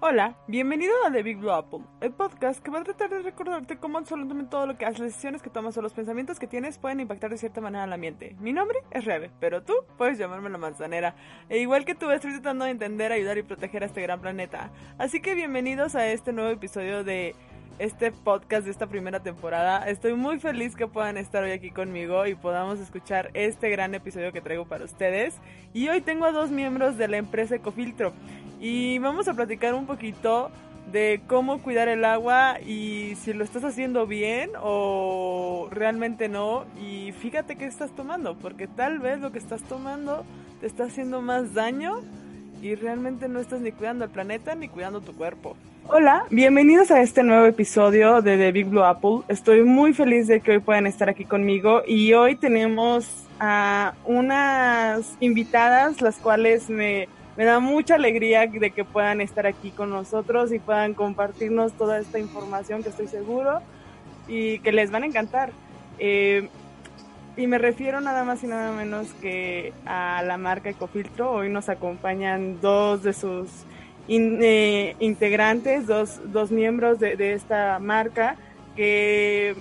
Hola, bienvenido a The Big Blue Apple, el podcast que va a tratar de recordarte cómo absolutamente todo lo que las decisiones que tomas o los pensamientos que tienes pueden impactar de cierta manera al ambiente. Mi nombre es Rebe, pero tú puedes llamarme la manzanera. E igual que tú, estoy tratando de entender, ayudar y proteger a este gran planeta. Así que bienvenidos a este nuevo episodio de este podcast de esta primera temporada. Estoy muy feliz que puedan estar hoy aquí conmigo y podamos escuchar este gran episodio que traigo para ustedes. Y hoy tengo a dos miembros de la empresa Ecofiltro y vamos a platicar un poquito de cómo cuidar el agua y si lo estás haciendo bien o realmente no. Y fíjate qué estás tomando, porque tal vez lo que estás tomando te está haciendo más daño y realmente no estás ni cuidando el planeta ni cuidando tu cuerpo. Hola, bienvenidos a este nuevo episodio de The Big Blue Apple. Estoy muy feliz de que hoy puedan estar aquí conmigo y hoy tenemos a unas invitadas las cuales me, me da mucha alegría de que puedan estar aquí con nosotros y puedan compartirnos toda esta información que estoy seguro y que les van a encantar. Eh, y me refiero nada más y nada menos que a la marca Ecofiltro. Hoy nos acompañan dos de sus eh, integrantes, dos, dos miembros de, de esta marca que,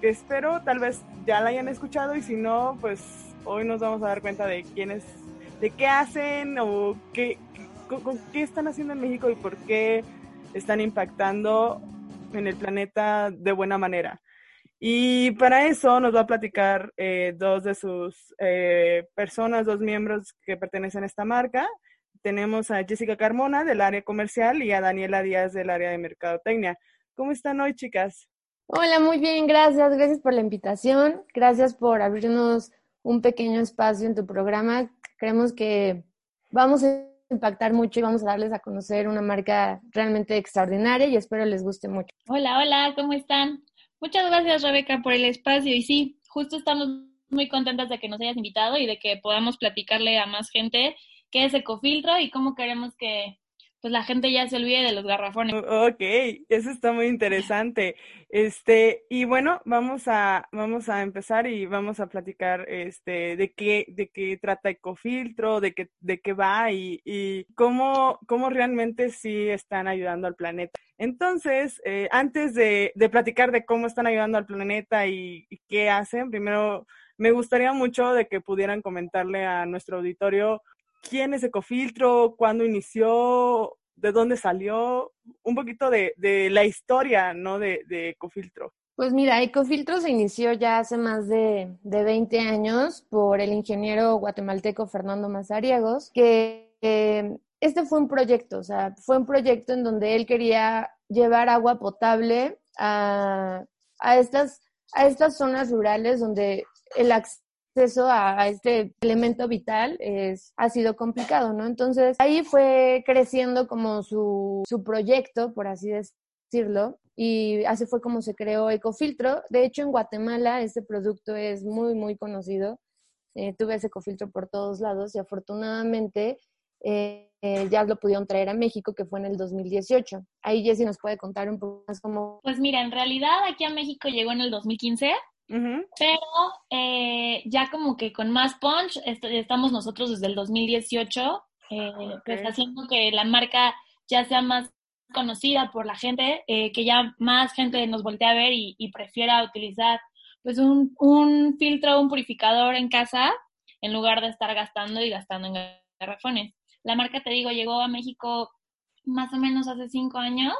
que, espero tal vez ya la hayan escuchado y si no, pues hoy nos vamos a dar cuenta de quiénes, de qué hacen o qué, qué están haciendo en México y por qué están impactando en el planeta de buena manera. Y para eso nos va a platicar eh, dos de sus eh, personas, dos miembros que pertenecen a esta marca tenemos a Jessica Carmona del área comercial y a Daniela Díaz del área de mercadotecnia. ¿Cómo están hoy, chicas? Hola, muy bien, gracias. Gracias por la invitación. Gracias por abrirnos un pequeño espacio en tu programa. Creemos que vamos a impactar mucho y vamos a darles a conocer una marca realmente extraordinaria y espero les guste mucho. Hola, hola, ¿cómo están? Muchas gracias, Rebeca, por el espacio. Y sí, justo estamos muy contentas de que nos hayas invitado y de que podamos platicarle a más gente qué es ecofiltro y cómo queremos que pues la gente ya se olvide de los garrafones. Ok, eso está muy interesante. Este, y bueno, vamos a, vamos a empezar y vamos a platicar este de qué, de qué trata Ecofiltro, de qué, de qué va y, y cómo, cómo realmente sí están ayudando al planeta. Entonces, eh, antes de, de, platicar de cómo están ayudando al planeta y, y qué hacen, primero me gustaría mucho de que pudieran comentarle a nuestro auditorio quién es Ecofiltro, cuándo inició, de dónde salió, un poquito de, la historia. De, Ecofiltro. Pues mira, Ecofiltro se inició ya hace más de, de 20 años por el ingeniero guatemalteco Fernando Mazariegos, que eh, este fue un proyecto, o sea, fue un proyecto en donde él quería llevar agua potable a, estas, a estas zonas rurales donde el acceso acceso a, este elemento vital es, ha sido complicado, ¿no? Entonces ahí fue creciendo como su, su proyecto, por así decirlo, y así fue como se creó Ecofiltro. De hecho, en Guatemala este producto es muy, muy conocido. Eh, tuve ese Ecofiltro por todos lados y afortunadamente eh, eh, ya lo pudieron traer a México, que fue en el 2018. Ahí Jessy nos puede contar un poco más cómo... Pues mira, en realidad aquí a México llegó en el 2015 pero eh, ya como que con más punch estamos nosotros desde el 2018, eh, pues haciendo que la marca ya sea más conocida por la gente, eh, que ya más gente nos voltee a ver y, y prefiera utilizar pues un, un, filtro, un purificador en casa en lugar de estar gastando y gastando en garrafones. La marca, te digo, llegó a México más o menos hace cinco años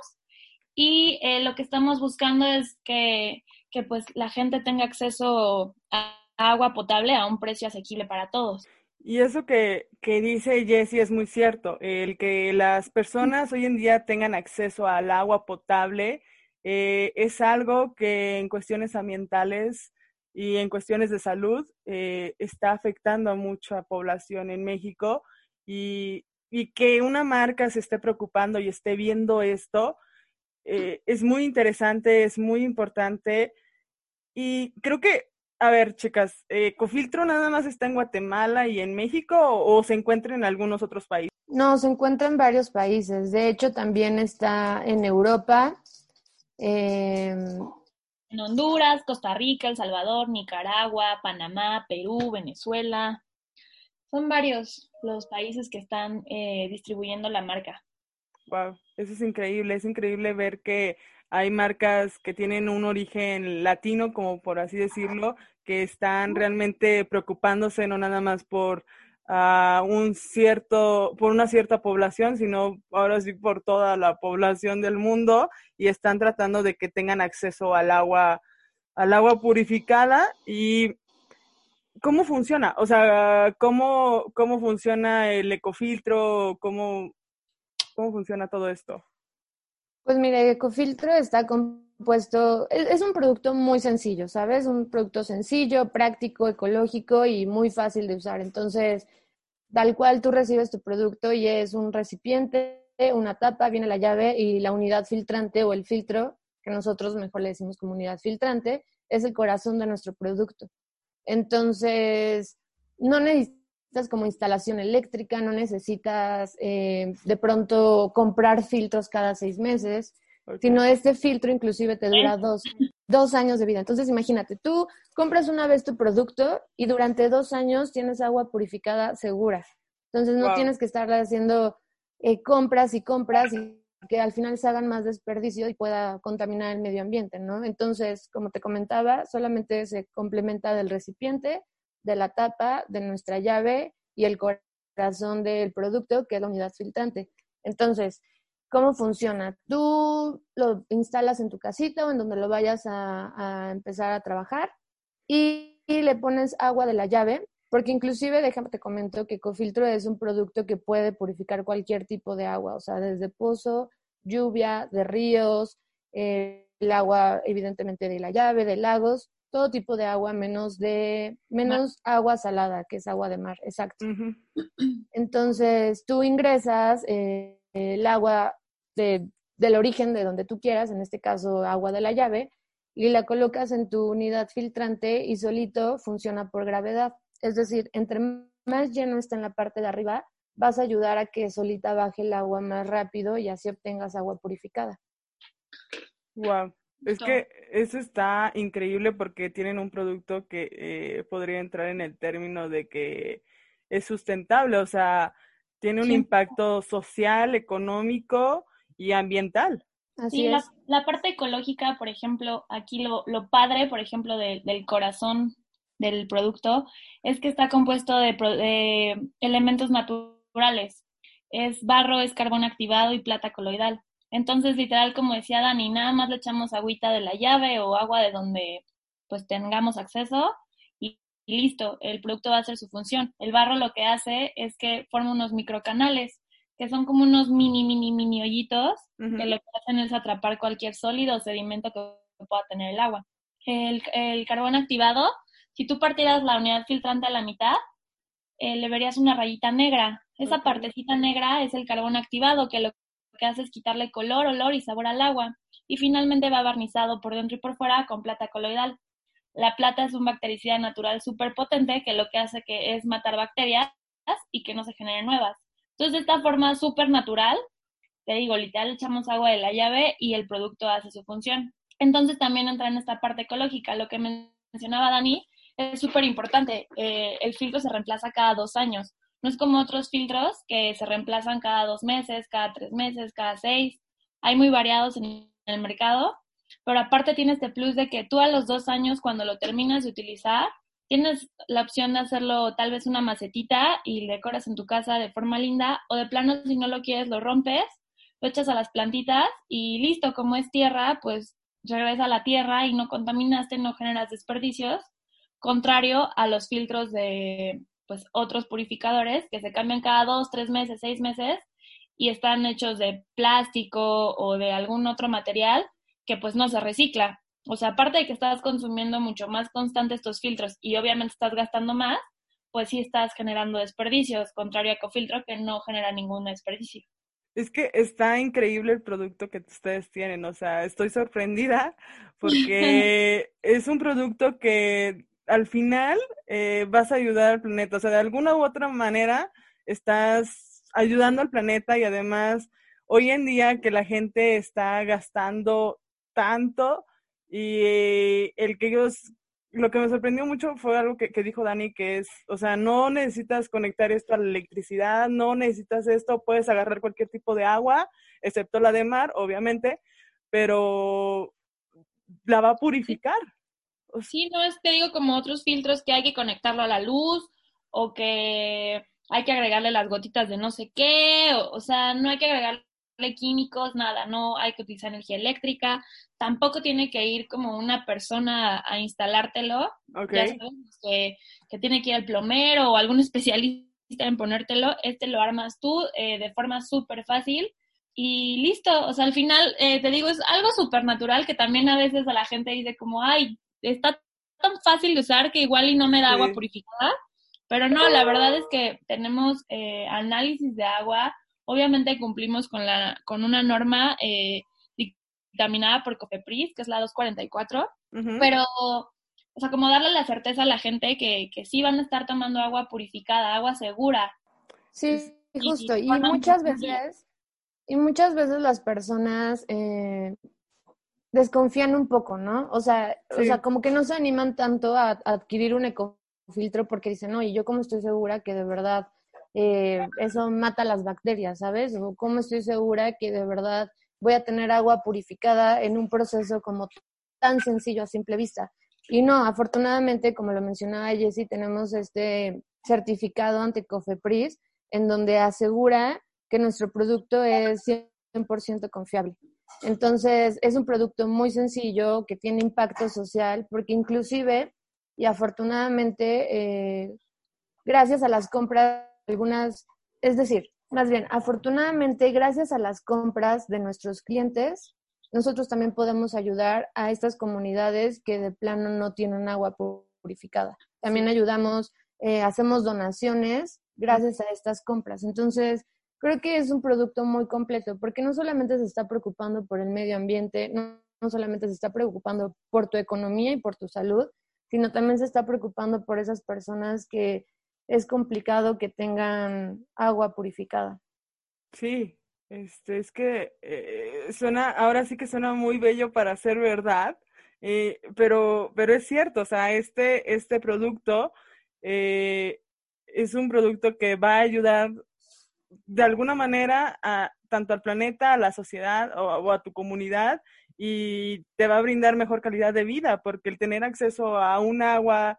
y eh, lo que estamos buscando es que que pues la gente tenga acceso a agua potable a un precio asequible para todos. Y eso que, que dice Jessie es muy cierto, el que las personas hoy en día tengan acceso al agua potable eh, es algo que en cuestiones ambientales y en cuestiones de salud eh, está afectando a mucha población en México y, y, que una marca se esté preocupando y esté viendo esto eh, es muy interesante, es muy importante y creo que, a ver, chicas, eh, ¿Cofiltro nada más está en Guatemala y en México o, o, se encuentra en algunos otros países? No, se encuentra en varios países. De hecho, también está en Europa. Eh... En Honduras, Costa Rica, El Salvador, Nicaragua, Panamá, Perú, Venezuela. Son varios los países que están eh, distribuyendo la marca. Wow, eso es increíble, es increíble ver que hay marcas que tienen un origen latino, como por así decirlo, que están realmente preocupándose no nada más por uh, un cierto, por una cierta población, sino ahora sí por toda la población del mundo y están tratando de que tengan acceso al agua, al agua purificada y ¿cómo funciona? O sea, ¿cómo, cómo funciona el ecofiltro? ¿Cómo, ¿Cómo funciona todo esto? Pues mire, Ecofiltro está compuesto, es, un producto muy sencillo, ¿sabes? Un producto sencillo, práctico, ecológico y muy fácil de usar. Entonces, tal cual tú recibes tu producto y es un recipiente, una tapa, viene la llave y la unidad filtrante o el filtro, que nosotros mejor le decimos como unidad filtrante, es el corazón de nuestro producto. Entonces, no necesitas como instalación eléctrica, no necesitas eh, de pronto comprar filtros cada seis meses, sino este filtro inclusive te dura dos, dos años de vida. Entonces imagínate, tú compras una vez tu producto y durante dos años tienes agua purificada segura. Entonces no tienes que estar haciendo eh, compras y compras y que al final se hagan más desperdicio y pueda contaminar el medio ambiente, ¿no? Entonces, como te comentaba, solamente se complementa del recipiente de la tapa de nuestra llave y el corazón del producto, que es la unidad filtrante. Entonces, ¿cómo funciona? Tú lo instalas en tu casita o en donde lo vayas a, empezar a trabajar y, le pones agua de la llave, porque inclusive, déjame te comento que Cofiltro es un producto que puede purificar cualquier tipo de agua, o sea, desde pozo, lluvia, de ríos, eh, el agua evidentemente de la llave, de lagos, todo tipo de agua menos de menos agua salada, que es agua de mar, exacto. Entonces, tú ingresas eh, el agua de, del origen de donde tú quieras, en este caso agua de la llave, y la colocas en tu unidad filtrante y solito funciona por gravedad. Es decir, entre más lleno está en la parte de arriba, vas a ayudar a que solita baje el agua más rápido y así obtengas agua purificada. Wow. Es que eso está increíble porque tienen un producto que eh, podría entrar en el término de que es sustentable, o sea, tiene un impacto social, económico y ambiental. Así sí, La, parte ecológica, por ejemplo, aquí lo, lo padre, por ejemplo, del corazón del producto es que está compuesto de, de elementos naturales. Es barro, es carbón activado y plata coloidal. Entonces, literal, como decía Dani, nada más le echamos agüita de la llave o agua de donde pues tengamos acceso y, listo, el producto va a hacer su función. El barro lo que hace es que forma unos microcanales, que son como unos mini, mini, mini hoyitos, que lo que hacen es atrapar cualquier sólido o sedimento que pueda tener el agua. El, el carbón activado, si tú partieras la unidad filtrante a la mitad, eh, le verías una rayita negra. Esa partecita negra es el carbón activado, que lo que hace es quitarle color, olor y sabor al agua. Y finalmente va barnizado por dentro y por fuera con plata coloidal. La plata es un bactericida natural súper potente que lo que hace que es matar bacterias y que no se generen nuevas. Entonces, de esta forma súper natural, te digo, literal, echamos agua de la llave y el producto hace su función. Entonces, también entra en esta parte ecológica. Lo que mencionaba Dani es súper importante. Eh, el filtro se reemplaza cada dos años. No es como otros filtros que se reemplazan cada dos meses, cada tres meses, cada seis. Hay muy variados en el mercado, pero aparte tienes este plus de que tú a los dos años, cuando lo terminas de utilizar, tienes la opción de hacerlo tal vez una macetita y decoras en tu casa de forma linda, o de plano, si no lo quieres, lo rompes, lo echas a las plantitas y listo, como es tierra, pues regresa a la tierra y no contaminaste, no generas desperdicios, contrario a los filtros de, pues otros purificadores que se cambian cada dos, tres meses, seis meses y están hechos de plástico o de algún otro material que pues no se recicla. O sea, aparte de que estás consumiendo mucho más constante estos filtros y obviamente estás gastando más, pues sí estás generando desperdicios, contrario a Ecofiltro que no genera ningún desperdicio. Es que está increíble el producto que ustedes tienen, o sea, estoy sorprendida porque es un producto que al final eh, vas a ayudar al planeta. O sea, de alguna u otra manera estás ayudando al planeta y además hoy en día que la gente está gastando tanto y el que ellos lo que me sorprendió mucho fue algo que, que, dijo Dani, que es, o sea, no necesitas conectar esto a la electricidad, no necesitas esto, puedes agarrar cualquier tipo de agua, excepto la de mar, obviamente, pero la va a purificar. Sí, no es, te digo, como otros filtros que hay que conectarlo a la luz o que hay que agregarle las gotitas de no sé qué, o, o sea, no hay que agregarle químicos, nada, no hay que utilizar energía eléctrica, tampoco tiene que ir como una persona a instalártelo, ya sabes, que, que, tiene que ir al plomero o algún especialista en ponértelo, este lo armas tú eh, de forma súper fácil y listo, o sea, al final, eh, te digo, es algo súper natural que también a veces a la gente dice como, ay, está tan fácil de usar que igual y no me da agua purificada, pero no, la verdad es que tenemos eh, análisis de agua, obviamente cumplimos con, la, con una norma eh, dictaminada por COFEPRIS, que es la 244, pero, o sea, como darle la certeza a la gente que, que sí van a estar tomando agua purificada, agua segura. Sí, justo, y, muchas veces, y muchas veces las personas eh, desconfían un poco, ¿no? O sea, o sea, como que no se animan tanto a, adquirir un ecofiltro porque dicen, no, y yo como estoy segura que de verdad eh, eso mata las bacterias, ¿sabes? O cómo estoy segura que de verdad voy a tener agua purificada en un proceso como tan sencillo a simple vista. Y no, afortunadamente, como lo mencionaba Jessie, tenemos este certificado ante COFEPRIS en donde asegura que nuestro producto es 100% confiable. Entonces, es un producto muy sencillo que tiene impacto social porque inclusive y afortunadamente, eh, gracias a las compras, algunas, es decir, más bien, afortunadamente, gracias a las compras de nuestros clientes, nosotros también podemos ayudar a estas comunidades que de plano no tienen agua purificada. También ayudamos, eh, hacemos donaciones gracias a estas compras. Entonces, creo que es un producto muy completo porque no solamente se está preocupando por el medio ambiente, no, no solamente se está preocupando por tu economía y por tu salud, sino también se está preocupando por esas personas que es complicado que tengan agua purificada. Sí, este, es que eh, suena, ahora sí que suena muy bello para ser verdad, eh, pero, pero es cierto, o sea, este, este producto eh, es un producto que va a ayudar de alguna manera a tanto al planeta, a la sociedad o, a tu comunidad y te va a brindar mejor calidad de vida, porque el tener acceso a un agua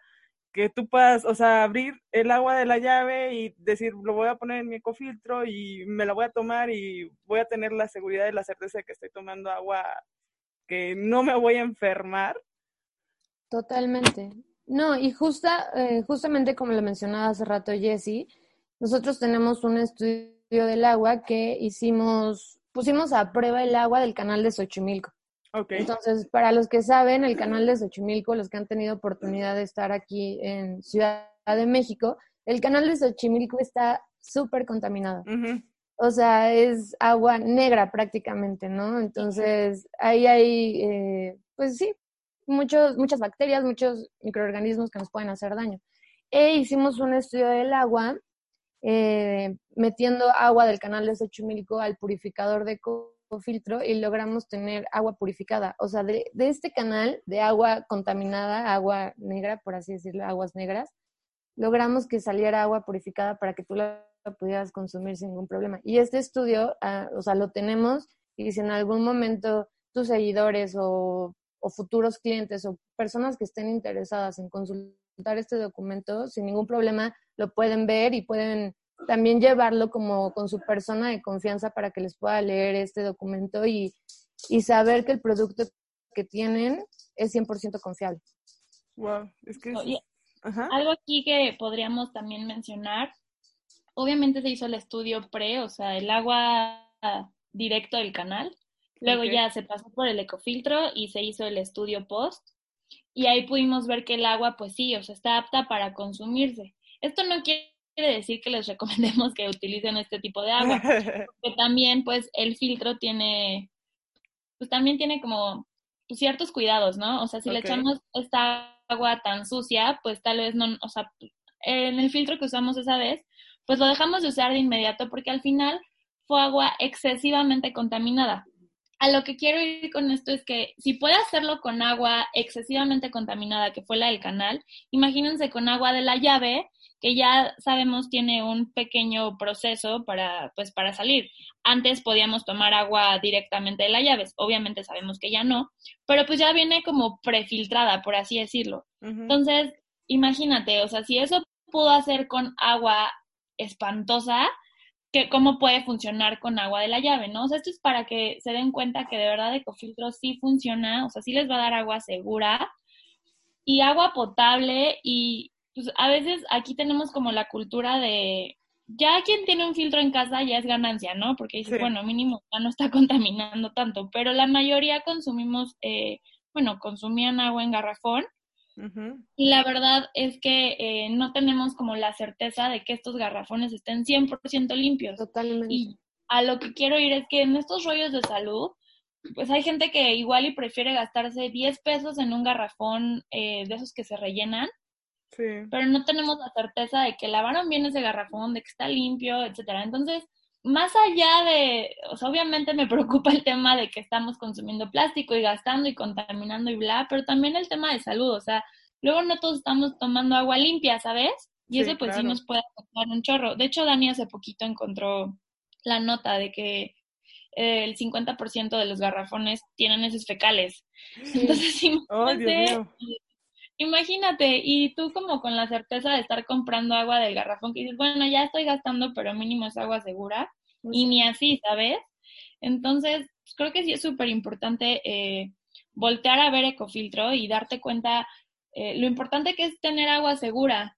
que tú puedas, o sea, abrir el agua de la llave y decir, lo voy a poner en mi ecofiltro y me la voy a tomar y voy a tener la seguridad y la certeza de que estoy tomando agua que no me voy a enfermar. Totalmente. No, y justa, eh, justamente como lo mencionaba hace rato Jessie, nosotros tenemos un estudio del agua que hicimos, pusimos a prueba el agua del canal de Xochimilco. Entonces, para los que saben, el canal de Xochimilco, los que han tenido oportunidad de estar aquí en Ciudad de México, el canal de Xochimilco está súper contaminado. O sea, es agua negra prácticamente, ¿no? Entonces, ahí hay, eh, pues sí, muchos, muchas bacterias, muchos microorganismos que nos pueden hacer daño. E hicimos un estudio del agua, eh, metiendo agua del canal de Xochimilco al purificador de filtro y logramos tener agua purificada. O sea, de, este canal de agua contaminada, agua negra, por así decirlo, aguas negras, logramos que saliera agua purificada para que tú la pudieras consumir sin ningún problema. Y este estudio, ah, o sea, lo tenemos y si en algún momento tus seguidores o, o futuros clientes o personas que estén interesadas en consultar este documento, sin ningún problema lo pueden ver y pueden también llevarlo como con su persona de confianza para que les pueda leer este documento y, y saber que el producto que tienen es 100% confiable. Wow, es que... Algo aquí que podríamos también mencionar, obviamente se hizo el estudio pre, o sea, el agua directo del canal, luego ya se pasó por el ecofiltro y se hizo el estudio post, y ahí pudimos ver que el agua, pues sí, o sea, está apta para consumirse. Esto no quiere decir que les recomendemos que utilicen este tipo de agua, porque también pues el filtro tiene, pues también tiene como pues, ciertos cuidados, ¿no? O sea, si le echamos esta agua tan sucia, pues tal vez no, o sea, en el filtro que usamos esa vez, pues lo dejamos de usar de inmediato porque al final fue agua excesivamente contaminada. a lo que quiero ir con esto es que si puede hacerlo con agua excesivamente contaminada, que fue la del canal, imagínense con agua de la llave, que ya sabemos tiene un pequeño proceso para, pues, para salir. Antes podíamos tomar agua directamente de la llave, obviamente sabemos que ya no, pero pues ya viene como prefiltrada, por así decirlo. Entonces, imagínate, o sea, si eso pudo hacer con agua espantosa, que cómo puede funcionar con agua de la llave, ¿no? O sea, esto es para que se den cuenta que de verdad Ecofiltro sí funciona, o sea, sí les va a dar agua segura y agua potable y pues a veces aquí tenemos como la cultura de ya quien tiene un filtro en casa ya es ganancia, ¿no? Porque dices, bueno, mínimo ya no está contaminando tanto, pero la mayoría consumimos, eh, bueno, consumían agua en garrafón y la verdad es que eh, no tenemos como la certeza de que estos garrafones estén 100% limpios. Totalmente. Y a lo que quiero ir es que en estos rollos de salud, pues hay gente que igual y prefiere gastarse 10 pesos en un garrafón eh, de esos que se rellenan. Sí. Pero no tenemos la certeza de que lavaron bien ese garrafón, de que está limpio, etcétera. Entonces, más allá de, o sea, obviamente me preocupa el tema de que estamos consumiendo plástico y gastando y contaminando y bla, pero también el tema de salud, o sea, luego no todos estamos tomando agua limpia, ¿sabes? Y eso pues sí nos puede afectar un chorro. De hecho, Dani hace poquito encontró la nota de que eh, el 50% de los garrafones tienen esos fecales. Entonces, imagínate, imagínate, y tú como con la certeza de estar comprando agua del garrafón, que dices, bueno, ya estoy gastando, pero mínimo es agua segura, y ni así, ¿sabes? Entonces, pues, creo que sí es súper importante eh, voltear a ver Ecofiltro y darte cuenta eh, lo importante que es tener agua segura,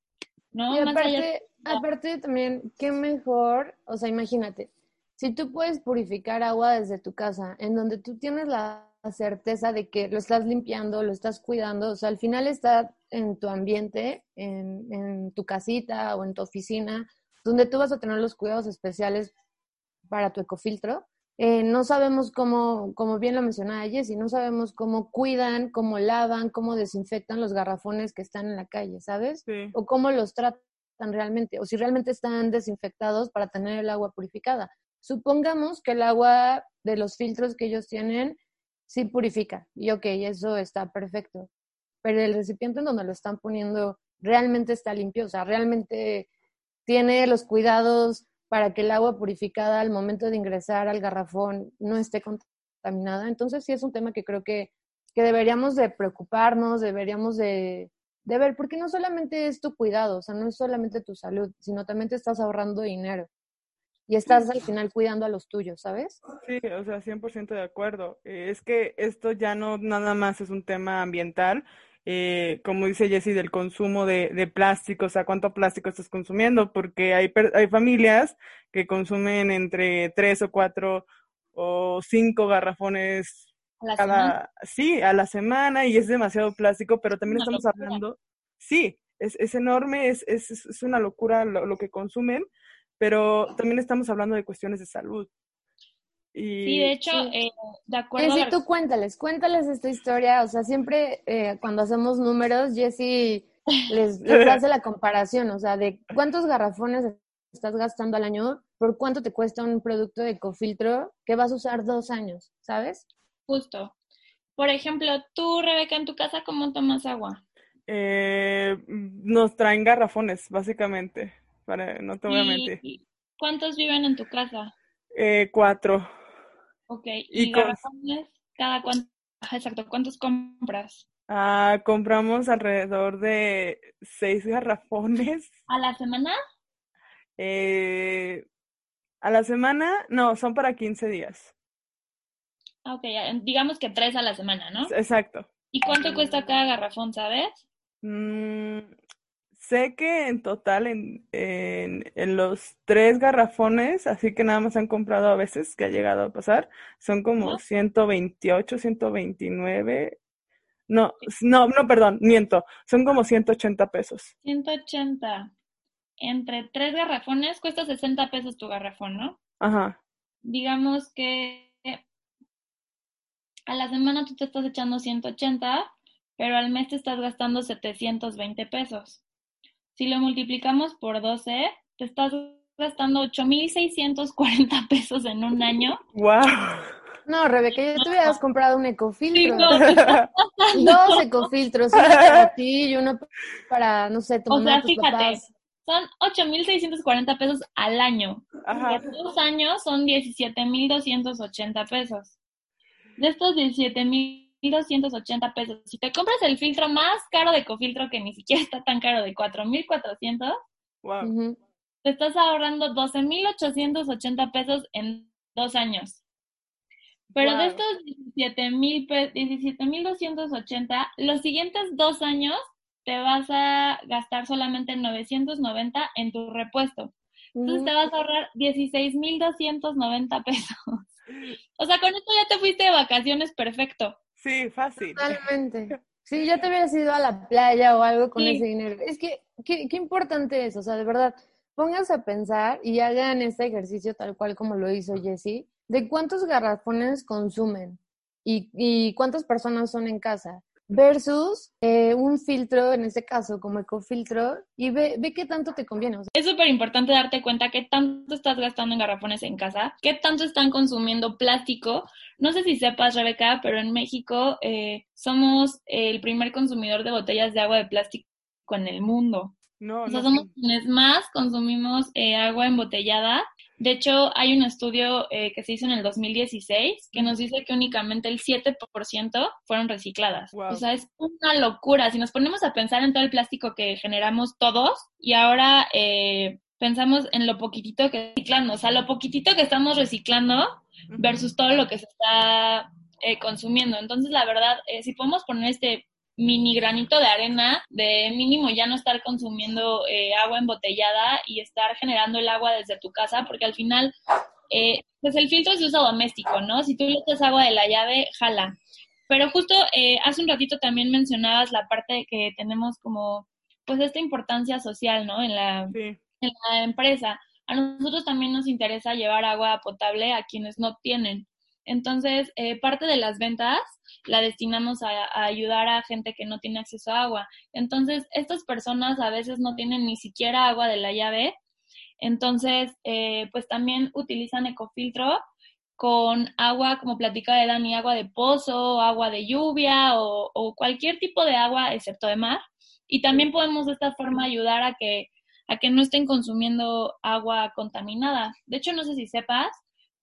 ¿no? Y aparte, aparte también, qué mejor, o sea, imagínate, si tú puedes purificar agua desde tu casa, en donde tú tienes la certeza de que lo estás limpiando, lo estás cuidando, o sea, al final está en tu ambiente, en, en tu casita o en tu oficina, donde tú vas a tener los cuidados especiales para tu ecofiltro. Eh, no sabemos cómo, como bien lo mencionaba Jessy, no sabemos cómo cuidan, cómo lavan, cómo desinfectan los garrafones que están en la calle, ¿sabes? O cómo los tratan realmente, o si realmente están desinfectados para tener el agua purificada. Supongamos que el agua de los filtros que ellos tienen sí purifica. Y ok, eso está perfecto. Pero el recipiente en donde lo están poniendo realmente está limpio, o sea, realmente tiene los cuidados para que el agua purificada al momento de ingresar al garrafón no esté contaminada. Entonces sí es un tema que creo que, que deberíamos de preocuparnos, deberíamos de, de ver, porque no solamente es tu cuidado, o sea, no es solamente tu salud, sino también te estás ahorrando dinero y estás al final cuidando a los tuyos, ¿sabes? Sí, o sea, 100% de acuerdo. Eh, es que esto ya no nada más es un tema ambiental, eh, como dice Jessie, del consumo de, de, plástico, o sea, cuánto plástico estás consumiendo, porque hay, hay familias que consumen entre tres o cuatro o cinco garrafones ¿A cada, sí, a la semana y es demasiado plástico, pero también estamos hablando, sí, es, es enorme, es, es, es una locura lo, lo que consumen, pero también estamos hablando de cuestiones de salud. Y, sí, de hecho, Eh, de acuerdo. Jessy, tú cuéntales, cuéntales esta historia. O sea, siempre eh, cuando hacemos números, Jessy les, les, hace la comparación, o sea, de cuántos garrafones estás gastando al año, por cuánto te cuesta un producto de ecofiltro que vas a usar dos años, ¿sabes? Justo. Por ejemplo, tú, Rebeca, en tu casa, ¿cómo tomas agua? Eh, nos traen garrafones, básicamente no te voy a mentir. ¿Cuántos viven en tu casa? Eh, cuatro. Ok, ¿y, garrafones cada cuánto? Exacto, ¿cuántos compras? Ah, compramos alrededor de seis garrafones. ¿A la semana? Eh, a la semana, no, son para 15 días. Ok, digamos que tres a la semana, ¿no? Exacto. ¿Y cuánto cuesta cada garrafón, sabes? Mm, Sé que en total en, en, los tres garrafones, así que nada más han comprado a veces, que ha llegado a pasar, son como 128, 129. No, no, no, perdón, miento, son como 180 pesos. 180. Entre tres garrafones cuesta 60 pesos tu garrafón, ¿no? Ajá. Digamos que a la semana tú te estás echando 180, pero al mes te estás gastando 720 pesos. Si lo multiplicamos por 12, te estás gastando 8.640 pesos en un año. ¡Wow! No, Rebeca, ya te hubieras comprado un ecofiltro. Dos ecofiltros, uno para ti y uno para, no sé, tu O sea, fíjate, son 8.640 pesos al año. Ajá. Por dos años son 17.280 pesos. De estos 17.280 pesos, si te compras el filtro más caro de ecofiltro, que ni siquiera está tan caro, de 4.400, wow. te estás ahorrando 12.880 pesos en dos años. Pero de estos 17.280, los siguientes dos años te vas a gastar solamente 990 en tu repuesto. Entonces te vas a ahorrar 16.290 pesos. O sea, con esto ya te fuiste de vacaciones perfecto. Sí, fácil. Totalmente. Sí, ya te hubieras ido a la playa o algo con ese dinero. Es que, qué, qué importante es, o sea, de verdad, pónganse a pensar y hagan este ejercicio tal cual como lo hizo Jessie de cuántos garrafones consumen y, cuántas personas son en casa versus eh, un filtro, en este caso como ecofiltro, y ve, ve qué tanto te conviene. es súper importante darte cuenta qué tanto estás gastando en garrafones en casa, qué tanto están consumiendo plástico. No sé si sepas, Rebeca, pero en México eh, somos el primer consumidor de botellas de agua de plástico en el mundo. No, o sea, somos quienes más consumimos eh, agua embotellada de hecho, hay un estudio eh, que se hizo en el 2016 que nos dice que únicamente el 7% fueron recicladas. O sea, es una locura. Si nos ponemos a pensar en todo el plástico que generamos todos y ahora eh, pensamos en lo poquitito que reciclando, o sea, lo poquitito que estamos reciclando versus todo lo que se está eh, consumiendo. Entonces, la verdad, si podemos poner este mini granito de arena de mínimo ya no estar consumiendo eh, agua embotellada y estar generando el agua desde tu casa, porque al final, eh, pues el filtro es de uso doméstico, ¿no? Si tú le echas agua de la llave, jala. Pero justo eh, hace un ratito también mencionabas la parte que tenemos como, pues esta importancia social, ¿no? En la, en la empresa. A nosotros también nos interesa llevar agua potable a quienes no tienen. Entonces, eh, parte de las ventas la destinamos a, ayudar a gente que no tiene acceso a agua. Entonces, estas personas a veces no tienen ni siquiera agua de la llave. Entonces, eh, pues también utilizan ecofiltro con agua, como platica de Dani, agua de pozo, agua de lluvia o, o cualquier tipo de agua excepto de mar. Y también podemos de esta forma ayudar a que, a que no estén consumiendo agua contaminada. De hecho, no sé si sepas,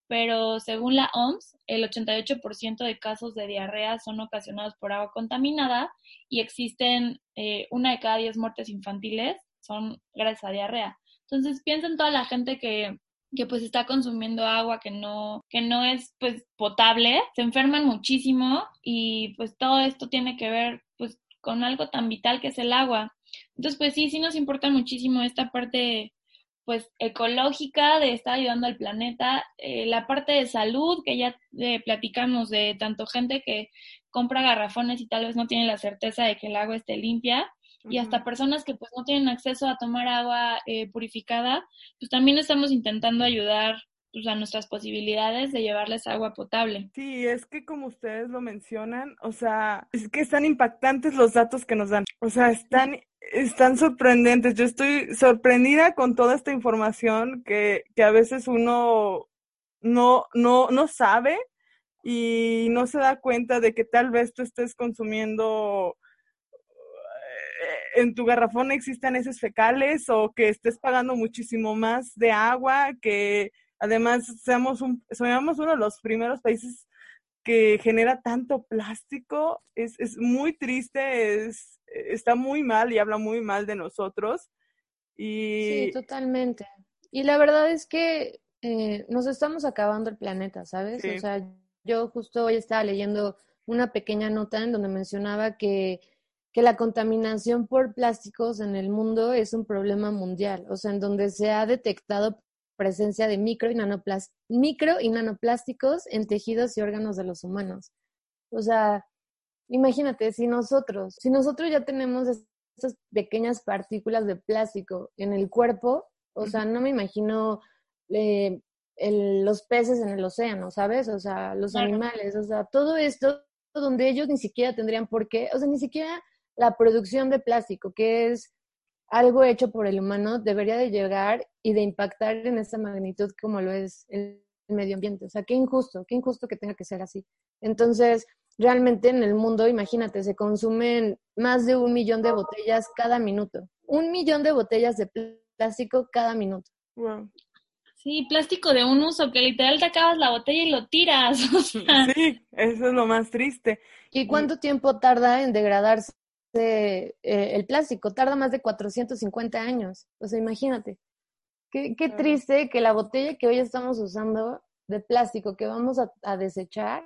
pero según la OMS, el 88% de casos de diarrea son ocasionados por agua contaminada y existen eh, una de cada diez muertes infantiles son gracias a diarrea. Entonces piensa en toda la gente que, que pues está consumiendo agua que no, que no es pues potable, se enferman muchísimo y pues todo esto tiene que ver pues con algo tan vital que es el agua. Entonces pues sí, sí nos importa muchísimo esta parte pues ecológica de estar ayudando al planeta, eh, la parte de salud que ya eh, platicamos de tanto gente que compra garrafones y tal vez no tiene la certeza de que el agua esté limpia y hasta personas que pues no tienen acceso a tomar agua eh, purificada, pues también estamos intentando ayudar pues, a nuestras posibilidades de llevarles agua potable. Sí, es que como ustedes lo mencionan, o sea, es que están impactantes los datos que nos dan. O sea, están, están sorprendentes. Yo estoy sorprendida con toda esta información que, que a veces uno no, no, no sabe y no se da cuenta de que tal vez tú estés consumiendo eh, en tu garrafón existen heces fecales o que estés pagando muchísimo más de agua, que Además, seamos, un, somos uno de los primeros países que genera tanto plástico. Es, es muy triste, es, está muy mal y habla muy mal de nosotros. Y... Sí, totalmente. Y la verdad es que eh, nos estamos acabando el planeta, ¿sabes? O sea, yo justo hoy estaba leyendo una pequeña nota en donde mencionaba que, que la contaminación por plásticos en el mundo es un problema mundial, o sea, en donde se ha detectado presencia de micro y, micro y nanoplásticos en tejidos y órganos de los humanos. O sea, imagínate, si nosotros, si nosotros ya tenemos estas pequeñas partículas de plástico en el cuerpo, o sea, no me imagino eh, los peces en el océano, ¿sabes? O sea, los animales, o sea, todo esto donde ellos ni siquiera tendrían por qué, o sea, ni siquiera la producción de plástico, que es algo hecho por el humano debería de llegar y de impactar en esa magnitud como lo es el medio ambiente. O sea, qué injusto, qué injusto que tenga que ser así. Entonces, realmente en el mundo, imagínate, se consumen más de un millón de botellas cada minuto. Un millón de botellas de plástico cada minuto. Wow. Sí, plástico de un uso, que literal te acabas la botella y lo tiras. Sí, eso es lo más triste. ¿Y cuánto tiempo tarda en degradarse eh, el plástico? Tarda más de 450 años. O sea, imagínate. Qué, qué triste que la botella que hoy estamos usando de plástico que vamos a, desechar,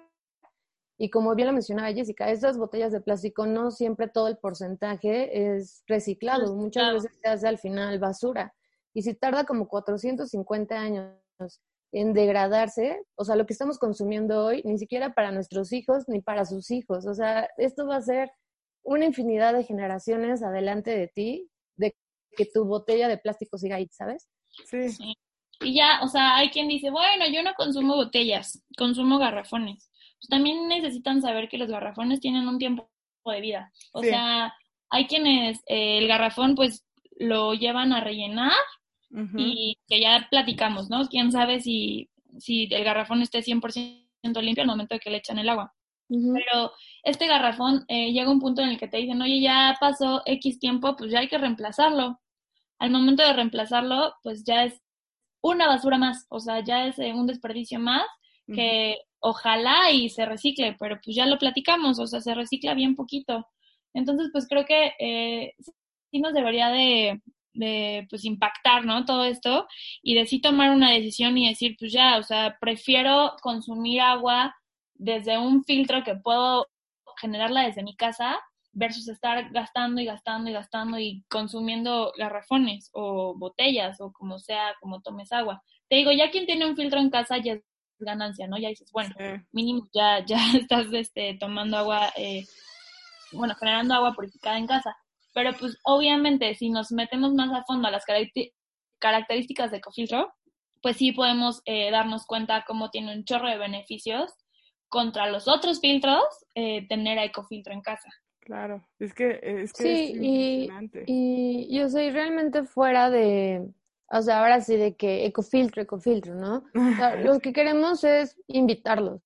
y como bien lo mencionaba Jessica, estas botellas de plástico no siempre todo el porcentaje es reciclado, muchas veces se hace al final basura. Y si tarda como 450 años en degradarse, o sea, lo que estamos consumiendo hoy, ni siquiera para nuestros hijos ni para sus hijos. O sea, esto va a ser una infinidad de generaciones adelante de ti, de que tu botella de plástico siga ahí, ¿sabes? Sí. Y ya, o sea, hay quien dice, bueno, yo no consumo botellas, consumo garrafones. Pues también necesitan saber que los garrafones tienen un tiempo de vida. O sea, hay quienes eh, el garrafón pues lo llevan a rellenar y que ya platicamos, ¿no? Quién sabe si, si el garrafón esté 100% limpio al momento de que le echan el agua. Pero este garrafón eh, llega un punto en el que te dicen, oye, ya pasó X tiempo, pues ya hay que reemplazarlo. Al momento de reemplazarlo, pues ya es una basura más, o sea, ya es eh, un desperdicio más que ojalá y se recicle, pero pues ya lo platicamos, o sea, se recicla bien poquito. Entonces, pues creo que eh, sí nos debería de, de pues impactar, ¿no? Todo esto y de sí tomar una decisión y decir, pues ya, o sea, prefiero consumir agua desde un filtro que puedo generarla desde mi casa versus estar gastando y gastando y gastando y consumiendo garrafones o botellas o como sea, como tomes agua. Te digo, ya quien tiene un filtro en casa ya es ganancia, ¿no? Ya dices, bueno, mínimo ya, ya estás este, tomando agua, eh, bueno, generando agua purificada en casa. Pero pues obviamente si nos metemos más a fondo a las características de ecofiltro, pues sí podemos eh, darnos cuenta cómo tiene un chorro de beneficios contra los otros filtros eh, tener a ecofiltro en casa. Claro, es que es que sí, y, y yo soy realmente fuera de, o sea, ahora sí de que ecofiltro, ecofiltro, ¿no? O sea, lo que queremos es invitarlos.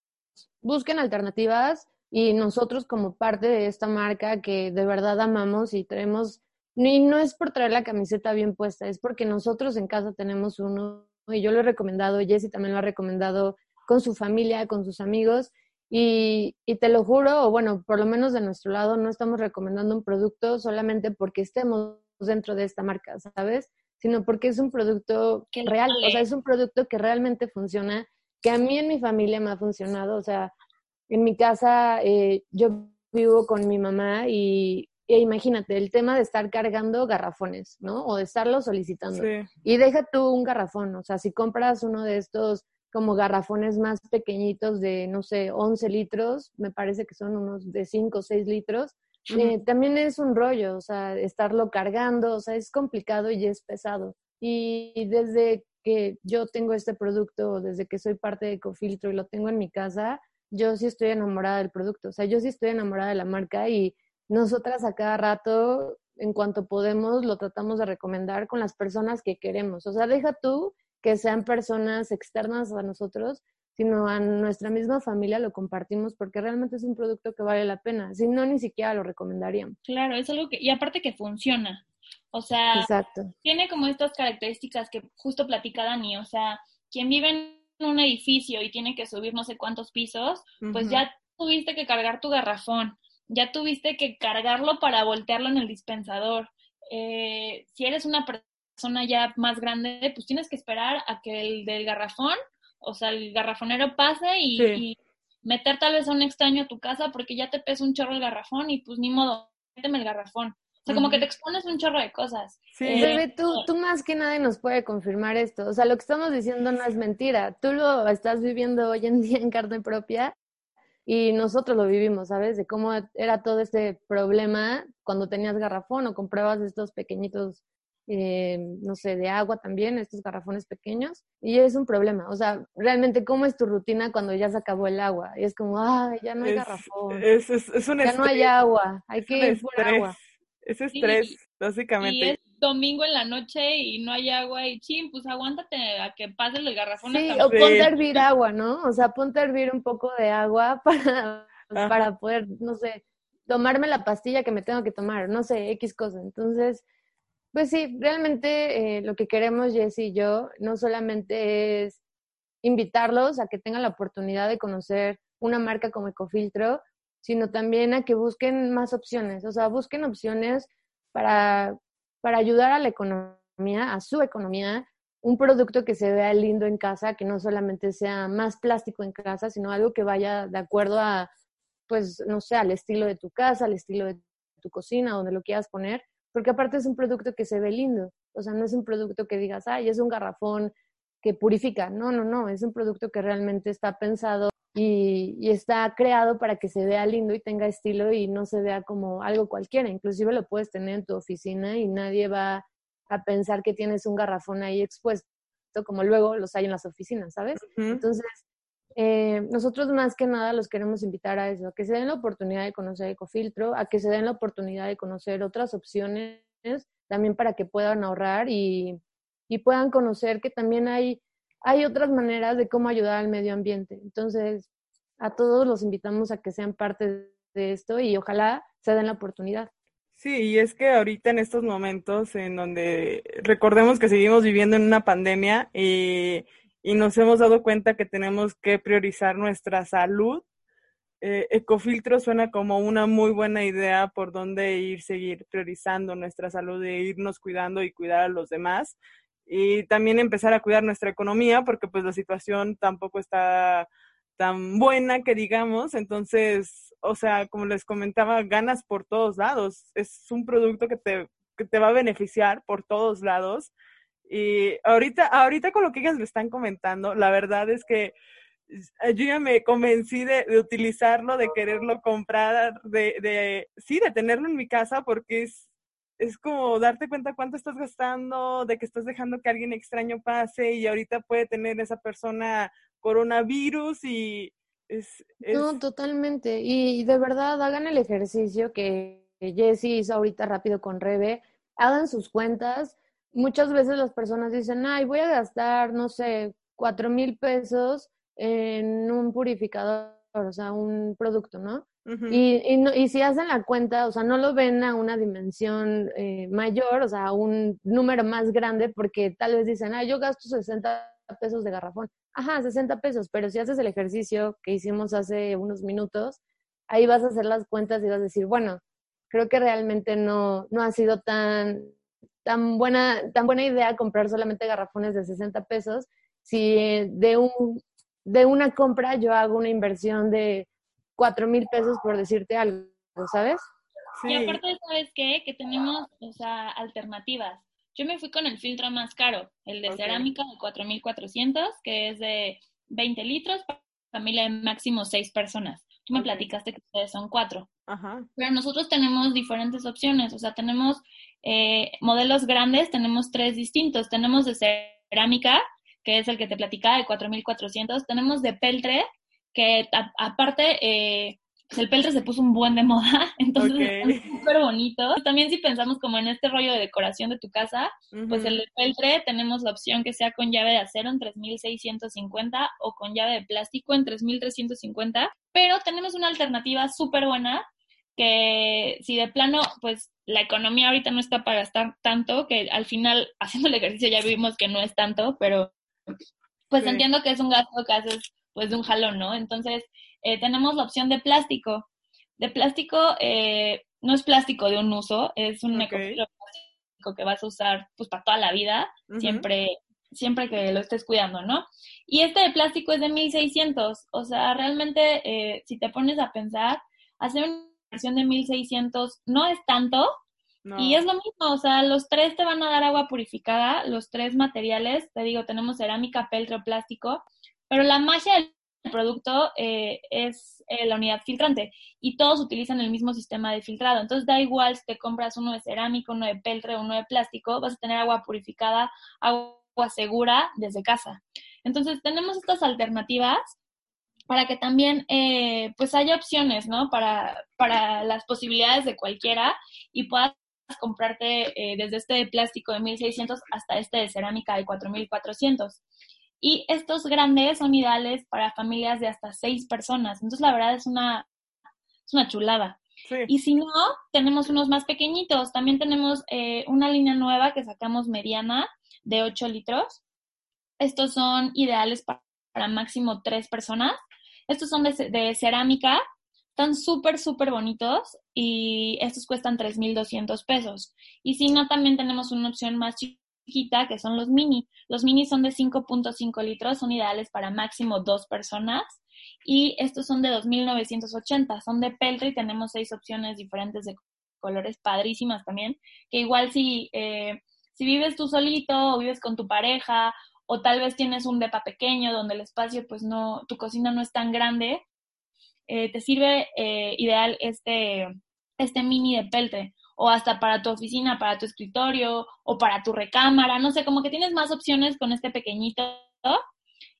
Busquen alternativas, y nosotros como parte de esta marca que de verdad amamos y traemos, y no es por traer la camiseta bien puesta, es porque nosotros en casa tenemos uno y yo lo he recomendado, Jessy también lo ha recomendado con su familia, con sus amigos y, y te lo juro, o bueno, por lo menos de nuestro lado no estamos recomendando un producto solamente porque estemos dentro de esta marca, ¿sabes? Sino porque es un producto real, o sea, es un producto que realmente funciona, que a mí en mi familia me ha funcionado, o sea, en mi casa eh, yo vivo con mi mamá y e imagínate el tema de estar cargando garrafones, ¿no? O de estarlo solicitando. Y deja tú un garrafón, o sea, si compras uno de estos como garrafones más pequeñitos de, no sé, 11 litros, me parece que son unos de 5 o 6 litros, eh, también es un rollo, o sea, estarlo cargando, o sea, es complicado y es pesado. Y desde que yo tengo este producto, desde que soy parte de Ecofiltro y lo tengo en mi casa, yo sí estoy enamorada del producto, o sea, yo sí estoy enamorada de la marca y nosotras a cada rato, en cuanto podemos, lo tratamos de recomendar con las personas que queremos. O sea, deja tú que sean personas externas a nosotros, sino a nuestra misma familia lo compartimos porque realmente es un producto que vale la pena. Si no, ni siquiera lo recomendaríamos. Claro, es algo que, y aparte que funciona. O sea, Exacto. tiene como estas características que justo platica Dani. O sea, quien vive en un edificio y tiene que subir no sé cuántos pisos, pues ya tuviste que cargar tu garrafón, ya tuviste que cargarlo para voltearlo en el dispensador. Eh, si eres una persona ya más grande, pues tienes que esperar a que el del garrafón, o sea, el garrafonero pase y, y meter tal vez a un extraño a tu casa porque ya te pesa un chorro el garrafón y pues ni modo, méteme el garrafón. O sea, como que te expones un chorro de cosas. Sí. Eh, tú, tú más que nadie nos puede confirmar esto. O sea, lo que estamos diciendo no es mentira. Tú lo estás viviendo hoy en día en carne propia y nosotros lo vivimos, ¿sabes? De cómo era todo este problema cuando tenías garrafón o comprabas estos pequeñitos, eh, no sé, de agua también, estos garrafones pequeños. Y es un problema. O sea, realmente, ¿cómo es tu rutina cuando ya se acabó el agua? Y es como, ay, ya no hay garrafón. Es, es, ya no hay agua, hay que ir por agua. Es estrés, básicamente. Y es domingo en la noche y no hay agua y ching, pues aguántate a que pase el garrafón. Sí, o ponte a hervir agua, ¿no? O sea, ponte a hervir un poco de agua para, para poder, no sé, tomarme la pastilla que me tengo que tomar, no sé, X cosa. Entonces, pues sí, realmente eh, lo que queremos Jess y yo no solamente es invitarlos a que tengan la oportunidad de conocer una marca como Ecofiltro, sino también a que busquen más opciones, o sea, busquen opciones para, para ayudar a la economía, a su economía, un producto que se vea lindo en casa, que no solamente sea más plástico en casa, sino algo que vaya de acuerdo a, pues, no sé, al estilo de tu casa, al estilo de tu cocina, donde lo quieras poner, porque aparte es un producto que se ve lindo, o sea, no es un producto que digas, ay, es un garrafón que purifica, no, no, no, es un producto que realmente está pensado y, está creado para que se vea lindo y tenga estilo y no se vea como algo cualquiera. Inclusive lo puedes tener en tu oficina y nadie va a pensar que tienes un garrafón ahí expuesto, como luego los hay en las oficinas, ¿sabes? Entonces, eh, nosotros más que nada los queremos invitar a eso, a que se den la oportunidad de conocer Ecofiltro, a que se den la oportunidad de conocer otras opciones también para que puedan ahorrar y, y puedan conocer que también hay hay otras maneras de cómo ayudar al medio ambiente. Entonces, a todos los invitamos a que sean parte de esto y ojalá se den la oportunidad. Sí, y es que ahorita en estos momentos en donde recordemos que seguimos viviendo en una pandemia y, y nos hemos dado cuenta que tenemos que priorizar nuestra salud, eh, Ecofiltro suena como una muy buena idea por donde ir, seguir priorizando nuestra salud e irnos cuidando y cuidar a los demás y también empezar a cuidar nuestra economía porque pues la situación tampoco está tan buena que digamos, entonces, o sea, como les comentaba, ganas por todos lados, es un producto que te, que te va a beneficiar por todos lados. Y ahorita, ahorita con lo que ellas le están comentando, la verdad es que yo ya me convencí de, utilizarlo, de quererlo comprar, de, de, sí, de tenerlo en mi casa porque es, es como darte cuenta cuánto estás gastando, de que estás dejando que alguien extraño pase y ahorita puede tener esa persona coronavirus y es... No, totalmente. Y de verdad hagan el ejercicio que Jessie hizo ahorita rápido con Rebe, hagan sus cuentas. Muchas veces las personas dicen, ay, voy a gastar, no sé, cuatro mil pesos en un purificador, o sea, un producto, ¿no? y, y, no, y, si hacen la cuenta, o sea, no lo ven a una dimensión eh, mayor, o sea, a un número más grande, porque tal vez dicen, ah, yo gasto 60 pesos de garrafón. Ajá, 60 pesos, pero si haces el ejercicio que hicimos hace unos minutos, ahí vas a hacer las cuentas y vas a decir, bueno, creo que realmente no, no ha sido tan, tan, buena, tan buena idea comprar solamente garrafones de 60 pesos si de, un, de una compra yo hago una inversión de cuatro mil pesos por decirte algo, ¿sabes? Sí. Y aparte, ¿sabes qué? Que tenemos, o sea, alternativas. Yo me fui con el filtro más caro, el de cerámica de 4400, que es de 20 litros, familia de máximo seis personas. Tú me platicaste que ustedes son cuatro. Ajá. Pero nosotros tenemos diferentes opciones, o sea, tenemos eh, modelos grandes, tenemos tres distintos. Tenemos de cerámica, que es el que te platicaba de 4400, tenemos de peltre, que aparte eh, pues el peltre se puso un buen de moda, entonces es súper bonito. También si pensamos como en este rollo de decoración de tu casa, pues el peltre tenemos la opción que sea con llave de acero en 3650 o con llave de plástico en 3350, pero tenemos una alternativa súper buena que si de plano, pues la economía ahorita no está para gastar tanto, que al final haciendo el ejercicio ya vimos que no es tanto, pero pues entiendo que es un gasto que haces pues de un jalón, ¿no? Entonces, eh, tenemos la opción de plástico. De plástico, eh, no es plástico de un uso, es un plástico que vas a usar pues para toda la vida, siempre, siempre que lo estés cuidando, ¿no? Y este de plástico es de 1600, o sea, realmente eh, si te pones a pensar, hacer una versión de 1600 no es tanto, Y es lo mismo, o sea, los tres te van a dar agua purificada, los tres materiales, te digo, tenemos cerámica, peltre, plástico, pero la magia del producto eh, es eh, la unidad filtrante y todos utilizan el mismo sistema de filtrado. Entonces da igual si te compras uno de cerámico, uno de peltre, uno de plástico, vas a tener agua purificada, agua segura desde casa. Entonces tenemos estas alternativas para que también eh, pues haya opciones, ¿no? Para, para las posibilidades de cualquiera y puedas comprarte eh, desde este de plástico de 1600 hasta este de cerámica de 4400. Y estos grandes son ideales para familias de hasta seis personas. Entonces, la verdad es una, es una chulada. Y si no, tenemos unos más pequeñitos. También tenemos eh, una línea nueva que sacamos mediana de 8 litros. Estos son ideales para, máximo tres personas. Estos son de, cerámica. Están súper, súper bonitos y estos cuestan 3.200 pesos. Y si no, también tenemos una opción más chiquita que son los mini. Los mini son de 5.5 litros, son ideales para máximo dos personas y estos son de 2.980, son de peltre y tenemos seis opciones diferentes de colores padrísimas también, que igual si, eh, si vives tú solito o vives con tu pareja o tal vez tienes un depa pequeño donde el espacio pues no, tu cocina no es tan grande, eh, te sirve eh, ideal este, este mini de peltre o hasta para tu oficina, para tu escritorio o para tu recámara, no sé, como que tienes más opciones con este pequeñito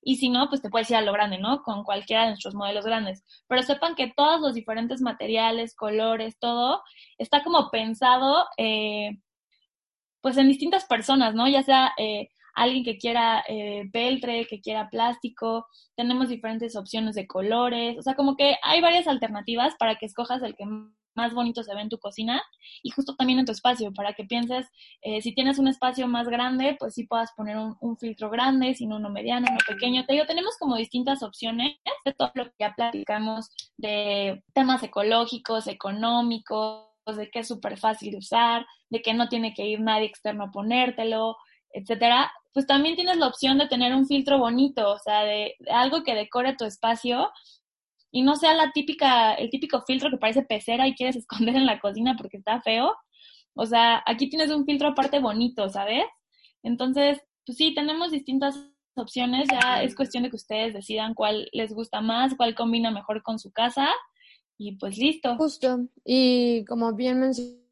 y si no, pues te puedes ir a lo grande, ¿no? Con cualquiera de nuestros modelos grandes. Pero sepan que todos los diferentes materiales, colores, todo, está como pensado, eh, pues en distintas personas, ¿no? Ya sea alguien que quiera eh, peltre, que quiera plástico, tenemos diferentes opciones de colores, o sea, como que hay varias alternativas para que escojas el que más bonito se ve en tu cocina y justo también en tu espacio, para que pienses, eh, si tienes un espacio más grande, pues sí puedas poner un, filtro grande, si no uno mediano, uno pequeño. Te digo, tenemos como distintas opciones de todo lo que ya platicamos de temas ecológicos, económicos, de que es súper fácil de usar, de que no tiene que ir nadie externo a ponértelo, etcétera, pues también tienes la opción de tener un filtro bonito, o sea, de algo que decore tu espacio y no sea la típica, el típico filtro que parece pecera y quieres esconder en la cocina porque está feo. O sea, aquí tienes un filtro aparte bonito, ¿sabes? Entonces, pues sí, tenemos distintas opciones, ya es cuestión de que ustedes decidan cuál les gusta más, cuál combina mejor con su casa y pues listo. Justo, y como bien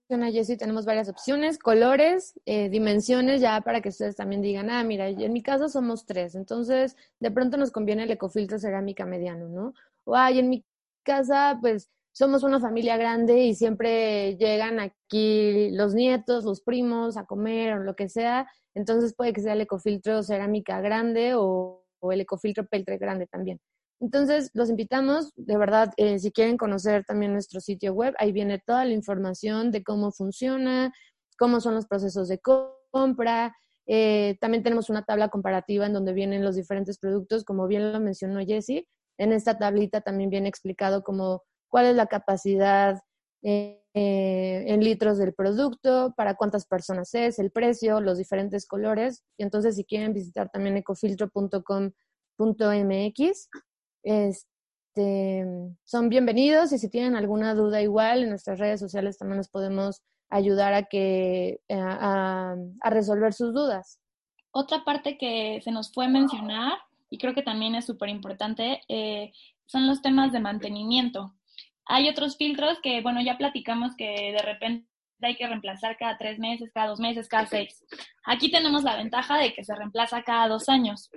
menciona Jessie, tenemos varias opciones, colores, eh, dimensiones, ya para que ustedes también digan, ah, mira, en mi casa somos tres, entonces de pronto nos conviene el ecofiltro cerámica mediano, ¿no? o ay, en mi casa, pues somos una familia grande y siempre llegan aquí los nietos, los primos a comer o lo que sea, entonces puede que sea el ecofiltro cerámica grande o, el ecofiltro peltre grande también. Entonces, los invitamos, de verdad, eh, si quieren conocer también nuestro sitio web, ahí viene toda la información de cómo funciona, cómo son los procesos de compra. Eh, también tenemos una tabla comparativa en donde vienen los diferentes productos, como bien lo mencionó Jessie. En esta tablita también viene explicado como cuál es la capacidad eh, en litros del producto, para cuántas personas es, el precio, los diferentes colores. Y entonces si quieren visitar también ecofiltro.com.mx, este, son bienvenidos y si tienen alguna duda igual en nuestras redes sociales también nos podemos ayudar a que eh, a resolver sus dudas. Otra parte que se nos fue mencionar y creo que también es súper importante, eh, son los temas de mantenimiento. Hay otros filtros que, bueno, ya platicamos que de repente hay que reemplazar cada tres meses, cada dos meses, cada seis. Aquí tenemos la ventaja de que se reemplaza cada dos años.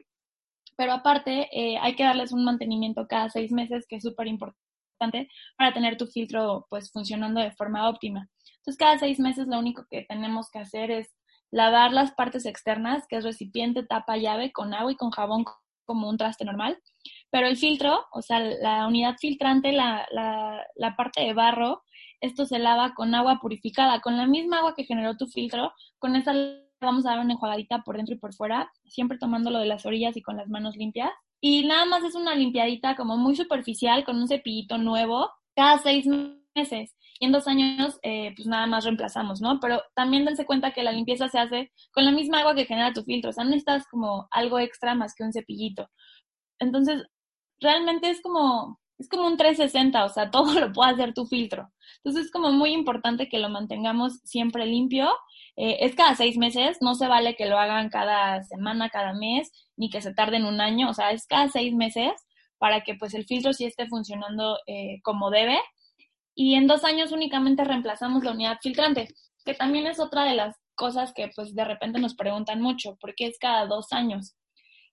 Pero aparte, eh, hay que darles un mantenimiento cada seis meses, que es súper importante para tener tu filtro pues funcionando de forma óptima. Entonces, cada seis meses lo único que tenemos que hacer es lavar las partes externas, que es recipiente, tapa, llave, con agua y con jabón como un traste normal, pero el filtro, o sea, la unidad filtrante, la, la, parte de barro, esto se lava con agua purificada, con la misma agua que generó tu filtro, con esa vamos a dar una enjuagadita por dentro y por fuera, siempre tomándolo de las orillas y con las manos limpias. Y nada más es una limpiadita como muy superficial con un cepillito nuevo cada seis meses. Y en dos años, eh, pues nada más reemplazamos, ¿no? Pero también dense cuenta que la limpieza se hace con la misma agua que genera tu filtro. O sea, no necesitas como algo extra más que un cepillito. Entonces, realmente es como, es como un 360, o sea, todo lo puede hacer tu filtro. Entonces, es como muy importante que lo mantengamos siempre limpio. Eh, es cada seis meses, no se vale que lo hagan cada semana, cada mes, ni que se tarden un año, o sea, es cada seis meses para que pues el filtro sí esté funcionando eh, como debe y en dos años únicamente reemplazamos la unidad filtrante, que también es otra de las cosas que pues de repente nos preguntan mucho, porque es cada dos años.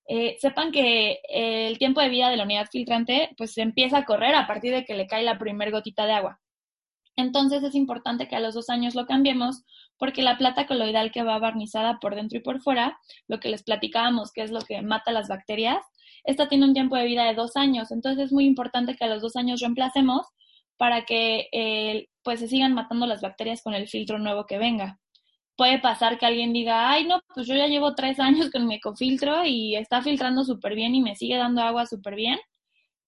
Eh, sepan que el tiempo de vida de la unidad filtrante pues se empieza a correr a partir de que le cae la primer gotita de agua. Entonces es importante que a los dos años lo cambiemos porque la plata coloidal que va barnizada por dentro y por fuera, lo que les platicábamos que es lo que mata las bacterias, esta tiene un tiempo de vida de dos años. Entonces es muy importante que a los dos años reemplacemos para que eh, pues se sigan matando las bacterias con el filtro nuevo que venga. Puede pasar que alguien diga, ay no, pues yo ya llevo tres años con mi ecofiltro y está filtrando súper bien y me sigue dando agua súper bien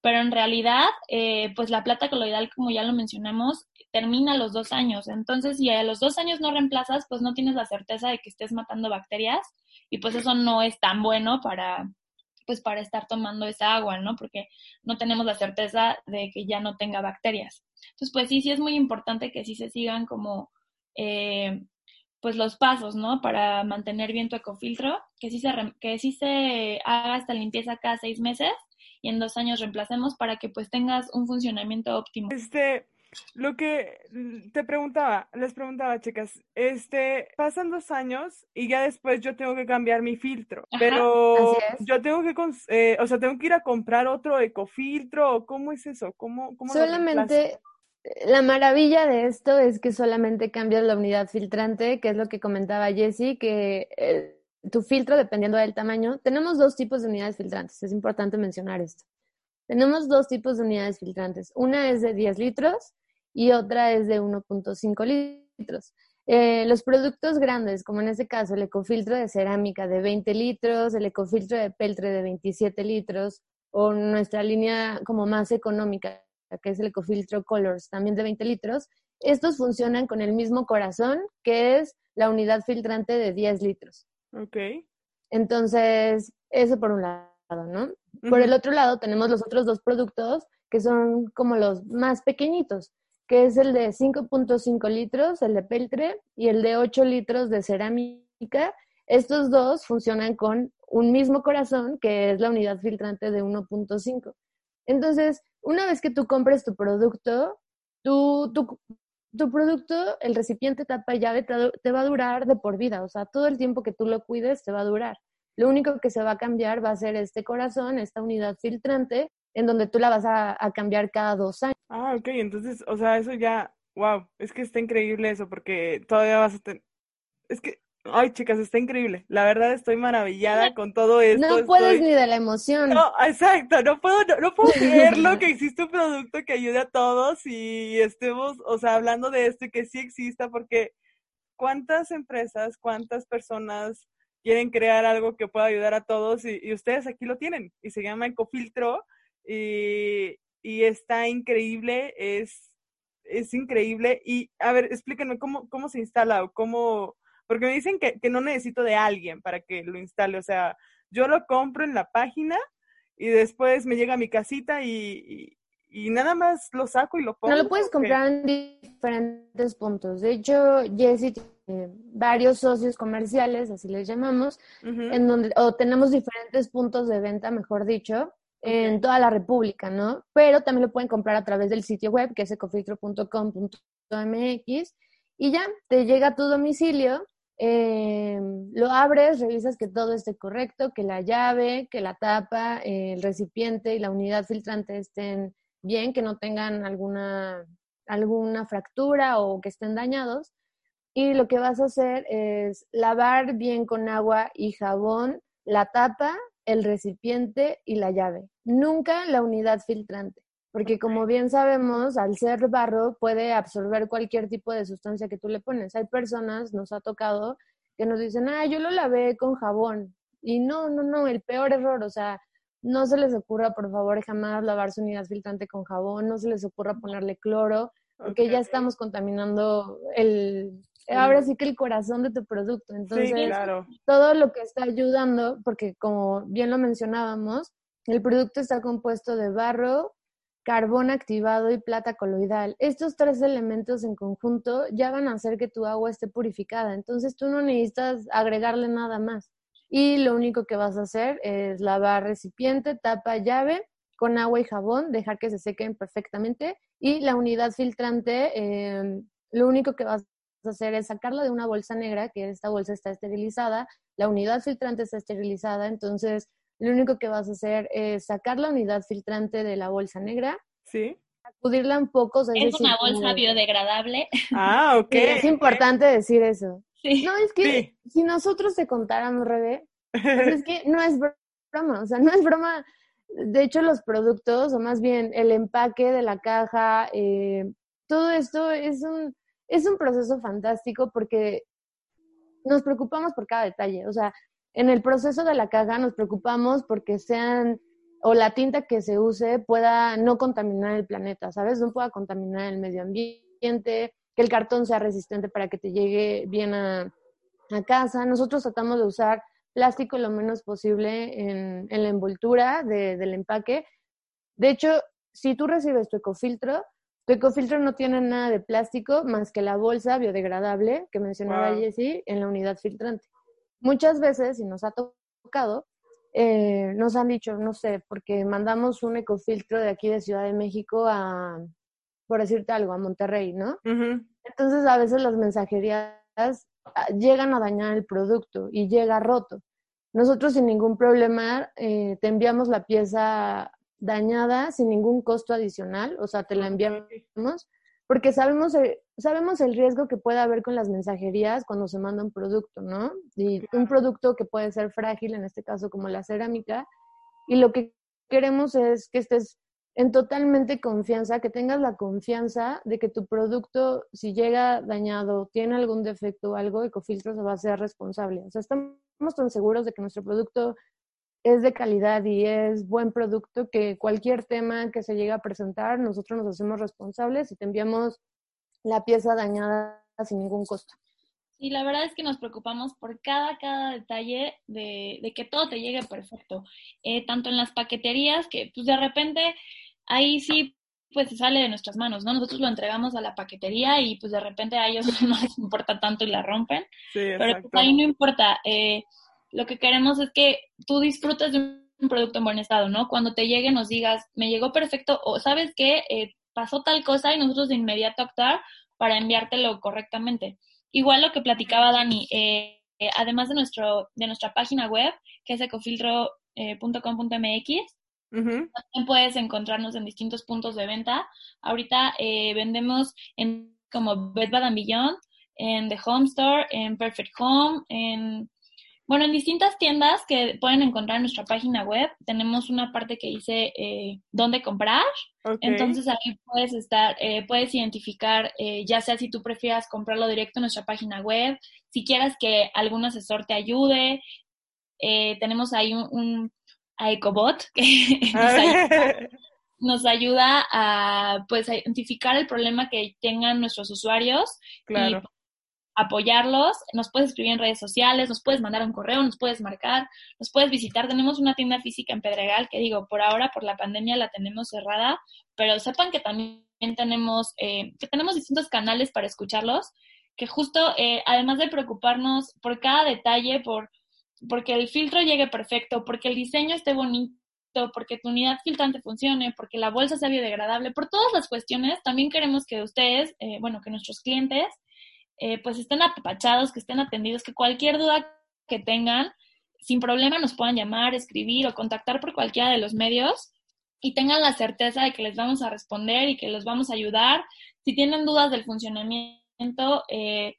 pero en realidad, eh, pues la plata coloidal, como ya lo mencionamos, termina a los dos años. Entonces, si a los dos años no reemplazas, pues no tienes la certeza de que estés matando bacterias y pues eso no es tan bueno para, pues para estar tomando esa agua, ¿no? Porque no tenemos la certeza de que ya no tenga bacterias. Entonces, pues sí, sí es muy importante que sí se sigan como, eh, pues los pasos, ¿no? Para mantener bien tu ecofiltro, que sí se, que sí se haga esta limpieza cada seis meses y en dos años reemplacemos para que pues tengas un funcionamiento óptimo. Este, lo que te preguntaba, les preguntaba, chicas, este, pasan dos años y ya después yo tengo que cambiar mi filtro, pero yo tengo que, eh, o sea, tengo que ir a comprar otro ecofiltro, ¿cómo es eso? ¿Cómo, cómo Solamente la maravilla de esto es que solamente cambias la unidad filtrante, que es lo que comentaba Jessie, que eh, tu filtro, dependiendo del tamaño, tenemos dos tipos de unidades filtrantes. Es importante mencionar esto. Tenemos dos tipos de unidades filtrantes. Una es de 10 litros y otra es de 1.5 litros. Eh, los productos grandes, como en este caso el ecofiltro de cerámica de 20 litros, el ecofiltro de peltre de 27 litros, o nuestra línea como más económica, que es el ecofiltro Colors, también de 20 litros, estos funcionan con el mismo corazón, que es la unidad filtrante de 10 litros. Ok. Entonces, eso por un lado, ¿no? Por el otro lado, tenemos los otros dos productos que son como los más pequeñitos, que es el de 5.5 litros, el de peltre, y el de 8 litros de cerámica. Estos dos funcionan con un mismo corazón, que es la unidad filtrante de 1.5. Entonces, una vez que tú compres tu producto, tú, tú tu producto, el recipiente tapa llave, te, va a durar de por vida, o sea, todo el tiempo que tú lo cuides te va a durar. Lo único que se va a cambiar va a ser este corazón, esta unidad filtrante, en donde tú la vas a, cambiar cada dos años. Ah, ok, entonces, o sea, eso ya, wow, es que está increíble eso, porque todavía vas a tener, es que Ay, chicas, está increíble. La verdad estoy maravillada con todo esto. No puedes ni de la emoción. No, exacto, no puedo, no, puedo creerlo que existe un producto que ayude a todos y estemos, o sea, hablando de esto y que sí exista, porque cuántas empresas, cuántas personas quieren crear algo que pueda ayudar a todos y, ustedes aquí lo tienen y se llama Ecofiltro y, y está increíble, es, es increíble. Y a ver, explíquenme cómo, cómo se instala o cómo porque me dicen que, no necesito de alguien para que lo instale. O sea, yo lo compro en la página y después me llega a mi casita y, nada más lo saco y lo pongo. No lo puedes comprar en diferentes puntos. De hecho, Jessie tiene varios socios comerciales, así les llamamos, en donde, o tenemos diferentes puntos de venta, mejor dicho, en toda la República, ¿no? Pero también lo pueden comprar a través del sitio web, que es ecofiltro.com.mx, y ya te llega a tu domicilio eh, lo abres, revisas que todo esté correcto, que la llave, que la tapa, el recipiente y la unidad filtrante estén bien, que no tengan alguna, alguna fractura o que estén dañados. Y lo que vas a hacer es lavar bien con agua y jabón la tapa, el recipiente y la llave. Nunca la unidad filtrante porque como bien sabemos, al ser barro puede absorber cualquier tipo de sustancia que tú le pones. Hay personas, nos ha tocado, que nos dicen, ah, yo lo lavé con jabón. Y no, no, no, el peor error, o sea, no se les ocurra, por favor, jamás lavar su unidad filtrante con jabón, no se les ocurra ponerle cloro, porque ya estamos contaminando el, ahora sí que el corazón de tu producto. Entonces, todo lo que está ayudando, porque como bien lo mencionábamos, el producto está compuesto de barro, carbón activado y plata coloidal. Estos tres elementos en conjunto ya van a hacer que tu agua esté purificada, entonces tú no necesitas agregarle nada más. Y lo único que vas a hacer es lavar recipiente, tapa, llave con agua y jabón, dejar que se sequen perfectamente y la unidad filtrante, em, lo único que vas a hacer es sacarla de una bolsa negra, que esta bolsa está esterilizada, la unidad filtrante está esterilizada, entonces lo único que vas a hacer es sacar la unidad filtrante de la bolsa negra. Sí. sacudirla un poco. es, una bolsa biodegradable. Ah, ok. es importante decir eso. No, es que si nosotros te contáramos, Rebe, pues es que no es broma, o sea, no es broma. De hecho, los productos, o más bien el empaque de la caja, eh, todo esto es un, es un proceso fantástico porque nos preocupamos por cada detalle. O sea, en el proceso de la caja nos preocupamos porque sean o la tinta que se use pueda no contaminar el planeta, ¿sabes? No pueda contaminar el medio ambiente, que el cartón sea resistente para que te llegue bien a, casa. Nosotros tratamos de usar plástico lo menos posible en, la envoltura del empaque. De hecho, si tú recibes tu ecofiltro, tu ecofiltro no tiene nada de plástico más que la bolsa biodegradable que mencionaba Jessie en la unidad filtrante. Muchas veces, y nos ha tocado, eh, nos han dicho, no sé, porque mandamos un ecofiltro de aquí de Ciudad de México a, por decirte algo, a Monterrey, ¿no? Entonces a veces las mensajerías ah, llegan a dañar el producto y llega roto. Nosotros sin ningún problema eh, te enviamos la pieza dañada sin ningún costo adicional, o sea, te la enviamos porque sabemos el, sabemos el riesgo que puede haber con las mensajerías cuando se manda un producto, ¿no? Y un producto que puede ser frágil, en este caso como la cerámica, y lo que queremos es que estés en totalmente confianza, que tengas la confianza de que tu producto, si llega dañado, tiene algún defecto o algo, Ecofiltro se va a ser responsable. O sea, estamos tan seguros de que nuestro producto es de calidad y es buen producto que cualquier tema que se llegue a presentar, nosotros nos hacemos responsables y te enviamos la pieza dañada sin ningún costo. Sí, la verdad es que nos preocupamos por cada, cada detalle de, de que todo te llegue perfecto. Eh, tanto en las paqueterías que pues de repente ahí sí pues se sale de nuestras manos, ¿no? Nosotros lo entregamos a la paquetería y pues de repente a ellos no les importa tanto y la rompen. Sí, pero pues, ahí no importa. Eh, lo que queremos es que tú disfrutes de un producto en buen estado, ¿no? Cuando te llegue nos digas, me llegó perfecto o sabes qué, eh, pasó tal cosa y nosotros de inmediato actuar para enviártelo correctamente. Igual lo que platicaba Dani, eh, además de, nuestro, de nuestra página web, que es ecofiltro.com.mx, también puedes encontrarnos en distintos puntos de venta. Ahorita eh, vendemos en como Bed Bath Beyond, en The Home Store, en Perfect Home, en bueno, en distintas tiendas que pueden encontrar en nuestra página web, tenemos una parte que dice eh, dónde comprar. Entonces ahí puedes estar, eh, puedes identificar, eh, ya sea si tú prefieras comprarlo directo en nuestra página web, si quieras que algún asesor te ayude. tenemos ahí un, EcoBot que nos, ayuda, a pues a identificar el problema que tengan nuestros usuarios claro apoyarlos. Nos puedes escribir en redes sociales, nos puedes mandar un correo, nos puedes marcar, nos puedes visitar. Tenemos una tienda física en Pedregal que digo, por ahora, por la pandemia la tenemos cerrada, pero sepan que también tenemos, eh, que tenemos distintos canales para escucharlos, que justo, eh, además de preocuparnos por cada detalle, por porque el filtro llegue perfecto, porque el diseño esté bonito, porque tu unidad filtrante funcione, porque la bolsa sea biodegradable, por todas las cuestiones, también queremos que ustedes, eh, bueno, que nuestros clientes eh, pues estén apapachados, que estén atendidos, que cualquier duda que tengan, sin problema nos puedan llamar, escribir o contactar por cualquiera de los medios y tengan la certeza de que les vamos a responder y que los vamos a ayudar. Si tienen dudas del funcionamiento, eh,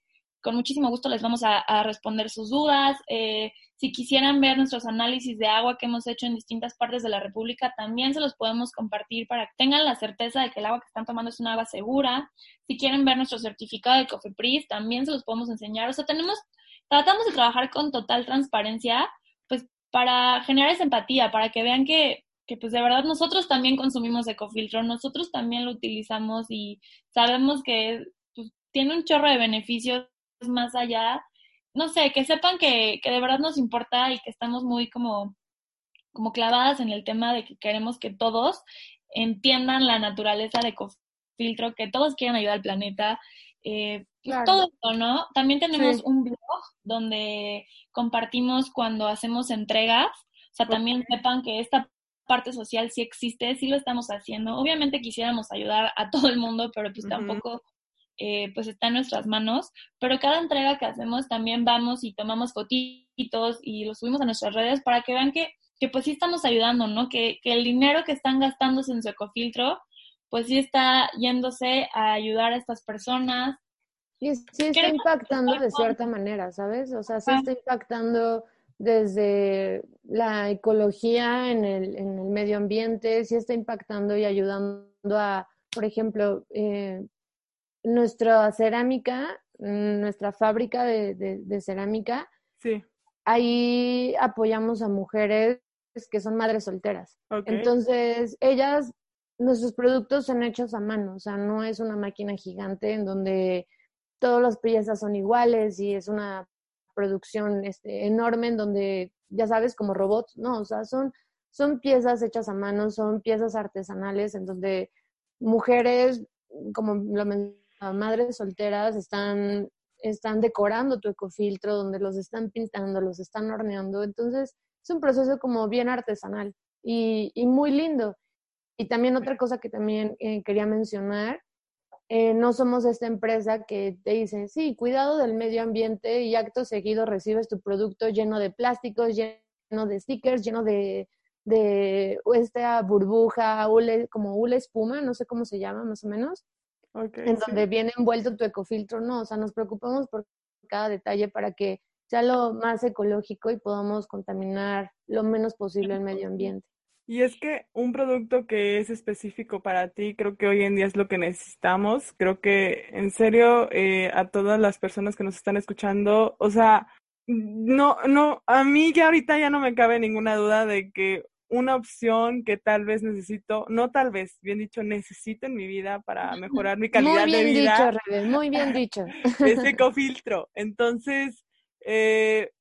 con muchísimo gusto les vamos a, responder sus dudas. Eh, si quisieran ver nuestros análisis de agua que hemos hecho en distintas partes de la República, también se los podemos compartir para que tengan la certeza de que el agua que están tomando es una agua segura. Si quieren ver nuestro certificado de Cofepris, también se los podemos enseñar. O sea, tenemos, tratamos de trabajar con total transparencia, pues para generar esa empatía, para que vean que, pues de verdad nosotros también consumimos ecofiltro, nosotros también lo utilizamos y sabemos que pues, tiene un chorro de beneficios más allá, no sé, que sepan que, que de verdad nos importa y que estamos muy como, como clavadas en el tema de que queremos que todos entiendan la naturaleza de Cofiltro, que todos quieran ayudar al planeta, eh, pues todo esto, ¿no? También tenemos un blog donde compartimos cuando hacemos entregas, o sea, también sepan que esta parte social sí existe, sí lo estamos haciendo. Obviamente quisiéramos ayudar a todo el mundo, pero pues tampoco eh, pues está en nuestras manos, pero cada entrega que hacemos también vamos y tomamos fotitos y los subimos a nuestras redes para que vean que, que pues sí estamos ayudando, ¿no? Que, que el dinero que están gastándose en su ecofiltro, pues sí está yéndose a ayudar a estas personas. Y sí está impactando de cierta manera, ¿sabes? O sea, sí está impactando desde la ecología en el, en el medio ambiente, sí está impactando y ayudando a, por ejemplo, eh, nuestra cerámica, nuestra fábrica de, de, cerámica, sí. ahí apoyamos a mujeres que son madres solteras. Entonces, ellas, nuestros productos son hechos a mano, o sea, no es una máquina gigante en donde todas las piezas son iguales y es una producción este, enorme en donde, ya sabes, como robots, no, o sea, son, son piezas hechas a mano, son piezas artesanales en donde mujeres, como lo madres solteras están, están decorando tu ecofiltro, donde los están pintando, los están horneando. Entonces, es un proceso como bien artesanal y, y muy lindo. Y también otra cosa que también eh, quería mencionar, eh, no somos esta empresa que te dice, sí, cuidado del medio ambiente y acto seguido recibes tu producto lleno de plásticos, lleno de stickers, lleno de, de esta burbuja, como hule espuma, no sé cómo se llama más o menos, en donde viene envuelto tu ecofiltro. No, o sea, nos preocupamos por cada detalle para que sea lo más ecológico y podamos contaminar lo menos posible el medio ambiente. Y es que un producto que es específico para ti, creo que hoy en día es lo que necesitamos. Creo que en serio eh, a todas las personas que nos están escuchando, o sea, no, no, a mí ya ahorita ya no me cabe ninguna duda de que una opción que tal vez necesito, no tal vez, bien dicho, necesito en mi vida para mejorar mi calidad de vida. Muy bien dicho, muy bien dicho. Es ecofiltro. Entonces, eh,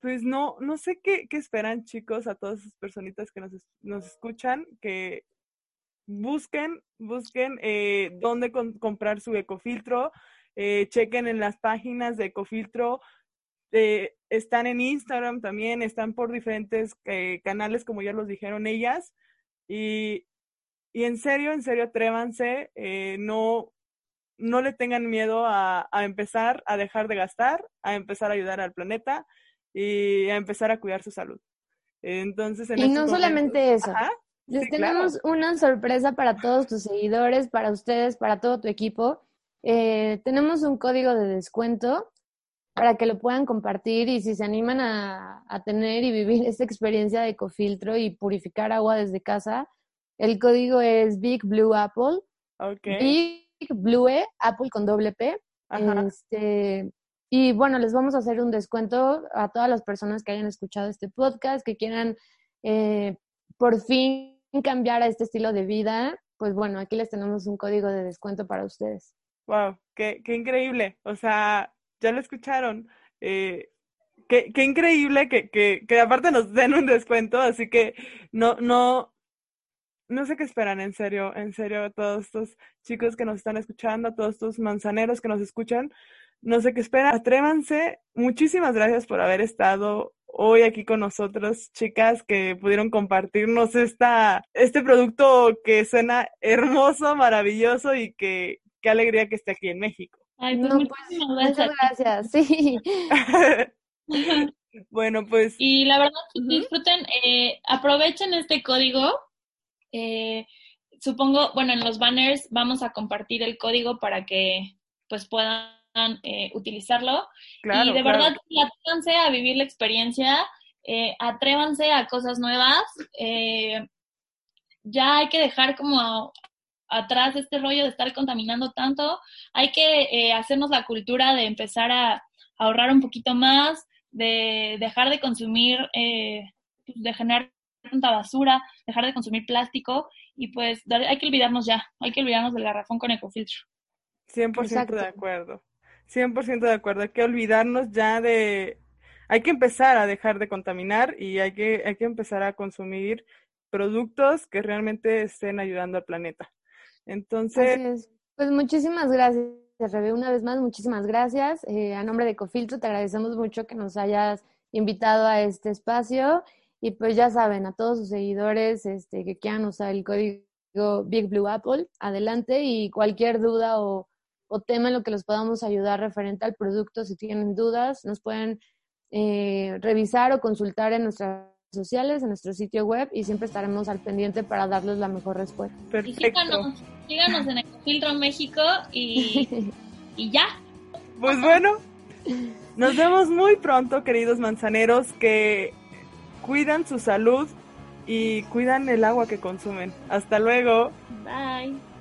pues no, no sé qué, qué, esperan chicos a todas esas personitas que nos, nos escuchan, que busquen, busquen eh, dónde comprar su ecofiltro, eh, chequen en las páginas de ecofiltro, eh, están en Instagram también, están por diferentes eh, canales, como ya los dijeron ellas. Y, y en serio, en serio, atrévanse, eh, no, no le tengan miedo a, a, empezar a dejar de gastar, a empezar a ayudar al planeta y a empezar a cuidar su salud. Entonces, y no solamente eso. Les tenemos una sorpresa para todos tus seguidores, para ustedes, para todo tu equipo. tenemos un código de descuento para que lo puedan compartir y si se animan a, tener y vivir esta experiencia de ecofiltro y purificar agua desde casa, el código es Big Blue Apple. Okay. Big Blue Apple con doble P. Este, y bueno, les vamos a hacer un descuento a todas las personas que hayan escuchado este podcast, que quieran eh, por fin cambiar a este estilo de vida. Pues bueno, aquí les tenemos un código de descuento para ustedes. Wow, qué, qué increíble. O sea, ya lo escucharon. Eh, qué, qué, increíble que, que, que, aparte nos den un descuento, así que no, no, no sé qué esperan, en serio, en serio, todos estos chicos que nos están escuchando, todos estos manzaneros que nos escuchan, no sé qué esperan, atrévanse. Muchísimas gracias por haber estado hoy aquí con nosotros, chicas, que pudieron compartirnos esta, este producto que suena hermoso, maravilloso y que qué alegría que esté aquí en México. Ay, pues, pues muchas gracias, sí. bueno, pues. Y la verdad, disfruten, eh, aprovechen este código. Eh, supongo, bueno, en los banners vamos a compartir el código para que pues puedan eh, utilizarlo. y de verdad, atrévanse a vivir la experiencia, eh, atrévanse a cosas nuevas. Eh, ya hay que dejar como atrás este rollo de estar contaminando tanto. Hay que eh, hacernos la cultura de empezar a, ahorrar un poquito más, de dejar de consumir, eh, pues, de generar tanta basura, dejar de consumir plástico y pues hay que olvidarnos ya, hay que olvidarnos del garrafón con ecofiltro. 100% de acuerdo, 100% de acuerdo, hay que olvidarnos ya de, hay que empezar a dejar de contaminar y hay que, hay que empezar a consumir productos que realmente estén ayudando al planeta. Entonces... Pues muchísimas gracias, Rebe. Una vez más, muchísimas gracias. Eh, a nombre de Cofiltro, te agradecemos mucho que nos hayas invitado a este espacio. Y pues ya saben, a todos sus seguidores este, que quieran usar el código Big Blue Apple, adelante. Y cualquier duda o, o tema en lo que los podamos ayudar referente al producto, si tienen dudas, nos pueden eh, revisar o consultar en nuestras sociales, en nuestro sitio web y siempre estaremos al pendiente para darles la mejor respuesta. Perfecto. Síganos, en Ecofiltro México y, y ya. Pues bueno, nos vemos muy pronto, queridos manzaneros, que cuidan su salud y cuidan el agua que consumen. Hasta luego. Bye.